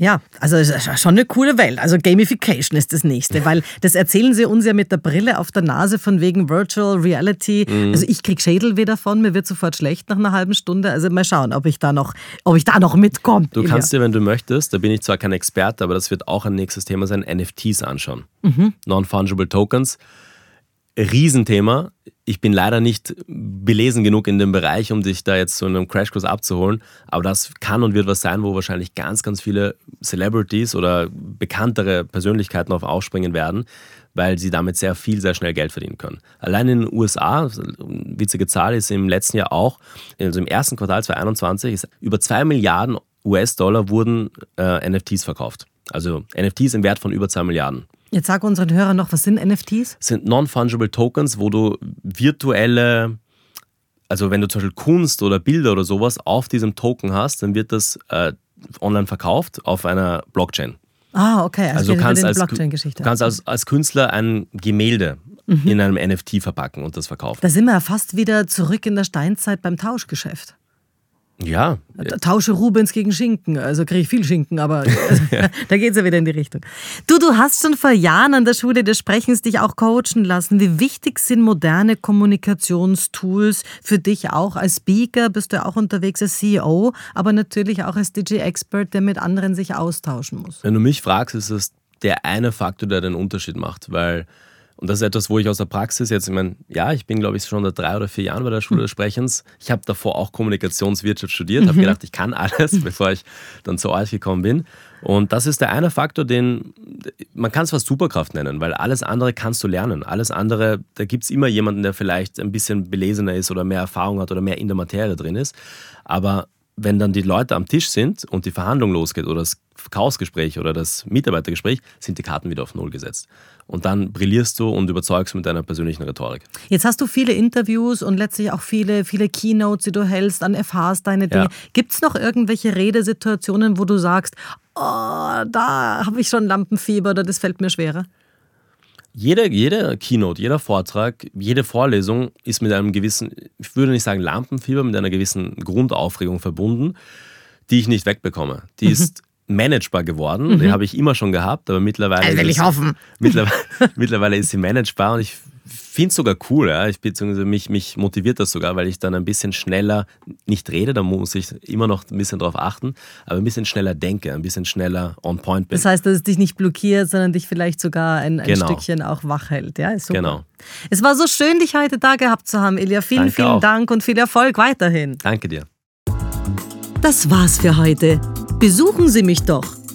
Ja, also schon eine coole Welt. Also Gamification ist das nächste, weil das erzählen sie uns ja mit der Brille auf der Nase von wegen Virtual Reality. Mhm. Also ich krieg Schädel wieder von, mir wird sofort schlecht nach einer halben Stunde. Also mal schauen, ob ich da noch, ob ich da noch mitkomme. Du kannst dir, wenn du möchtest, da bin ich zwar kein Experte, aber das wird auch ein nächstes Thema sein, NFTs anschauen. Mhm. Non-Fungible Tokens. Riesenthema. Ich bin leider nicht belesen genug in dem Bereich, um dich da jetzt in einem Crashkurs abzuholen. Aber das kann und wird was sein, wo wahrscheinlich ganz, ganz viele Celebrities oder bekanntere Persönlichkeiten auf aufspringen werden, weil sie damit sehr viel, sehr schnell Geld verdienen können. Allein in den USA, witzige Zahl, ist im letzten Jahr auch, also im ersten Quartal 2021, ist über 2 Milliarden US-Dollar wurden äh, NFTs verkauft. Also NFTs im Wert von über 2 Milliarden. Jetzt sag unseren Hörern noch, was sind NFTs? Sind Non-Fungible Tokens, wo du virtuelle, also wenn du zum Beispiel Kunst oder Bilder oder sowas auf diesem Token hast, dann wird das äh, online verkauft auf einer Blockchain. Ah, okay. Also, also du kannst, als, du kannst als, als Künstler ein Gemälde mhm. in einem NFT verpacken und das verkaufen. Da sind wir ja fast wieder zurück in der Steinzeit beim Tauschgeschäft. Ja. Tausche Rubens gegen Schinken. Also kriege ich viel Schinken, aber da geht es ja wieder in die Richtung. Du, du hast schon vor Jahren an der Schule des Sprechens dich auch coachen lassen. Wie wichtig sind moderne Kommunikationstools für dich auch als Speaker? Bist du auch unterwegs als CEO, aber natürlich auch als DJ-Expert, der mit anderen sich austauschen muss? Wenn du mich fragst, ist es der eine Faktor, der den Unterschied macht, weil und das ist etwas, wo ich aus der Praxis jetzt, ich meine, ja, ich bin, glaube ich, schon seit drei oder vier Jahren bei der Schule des Sprechens. Ich habe davor auch Kommunikationswirtschaft studiert, habe mhm. gedacht, ich kann alles, bevor ich dann zu euch gekommen bin. Und das ist der eine Faktor, den man kann es fast Superkraft nennen, weil alles andere kannst du lernen. Alles andere, da gibt es immer jemanden, der vielleicht ein bisschen belesener ist oder mehr Erfahrung hat oder mehr in der Materie drin ist. Aber wenn dann die Leute am Tisch sind und die Verhandlung losgeht oder das Verkaufsgespräch oder das Mitarbeitergespräch, sind die Karten wieder auf Null gesetzt. Und dann brillierst du und überzeugst mit deiner persönlichen Rhetorik. Jetzt hast du viele Interviews und letztlich auch viele, viele Keynotes, die du hältst, an FHs, deine Dinge. Ja. Gibt es noch irgendwelche Redesituationen, wo du sagst, oh, da habe ich schon Lampenfieber oder das fällt mir schwerer? Jede, jede Keynote, jeder Vortrag, jede Vorlesung ist mit einem gewissen, ich würde nicht sagen Lampenfieber, mit einer gewissen Grundaufregung verbunden, die ich nicht wegbekomme. Die mhm. ist managebar geworden. Mhm. Die habe ich immer schon gehabt, aber mittlerweile. Also will ich hoffen. Mittlerweile, mittlerweile ist sie managebar und ich finde es sogar cool. Ja. Ich, beziehungsweise mich, mich motiviert das sogar, weil ich dann ein bisschen schneller nicht rede, da muss ich immer noch ein bisschen drauf achten, aber ein bisschen schneller denke, ein bisschen schneller on point bin. Das heißt, dass es dich nicht blockiert, sondern dich vielleicht sogar ein, ein genau. Stückchen auch wach hält. Ja, ist super. Genau. Es war so schön, dich heute da gehabt zu haben, Ilja. Vielen, Danke vielen auch. Dank und viel Erfolg weiterhin. Danke dir. Das war's für heute. Besuchen Sie mich doch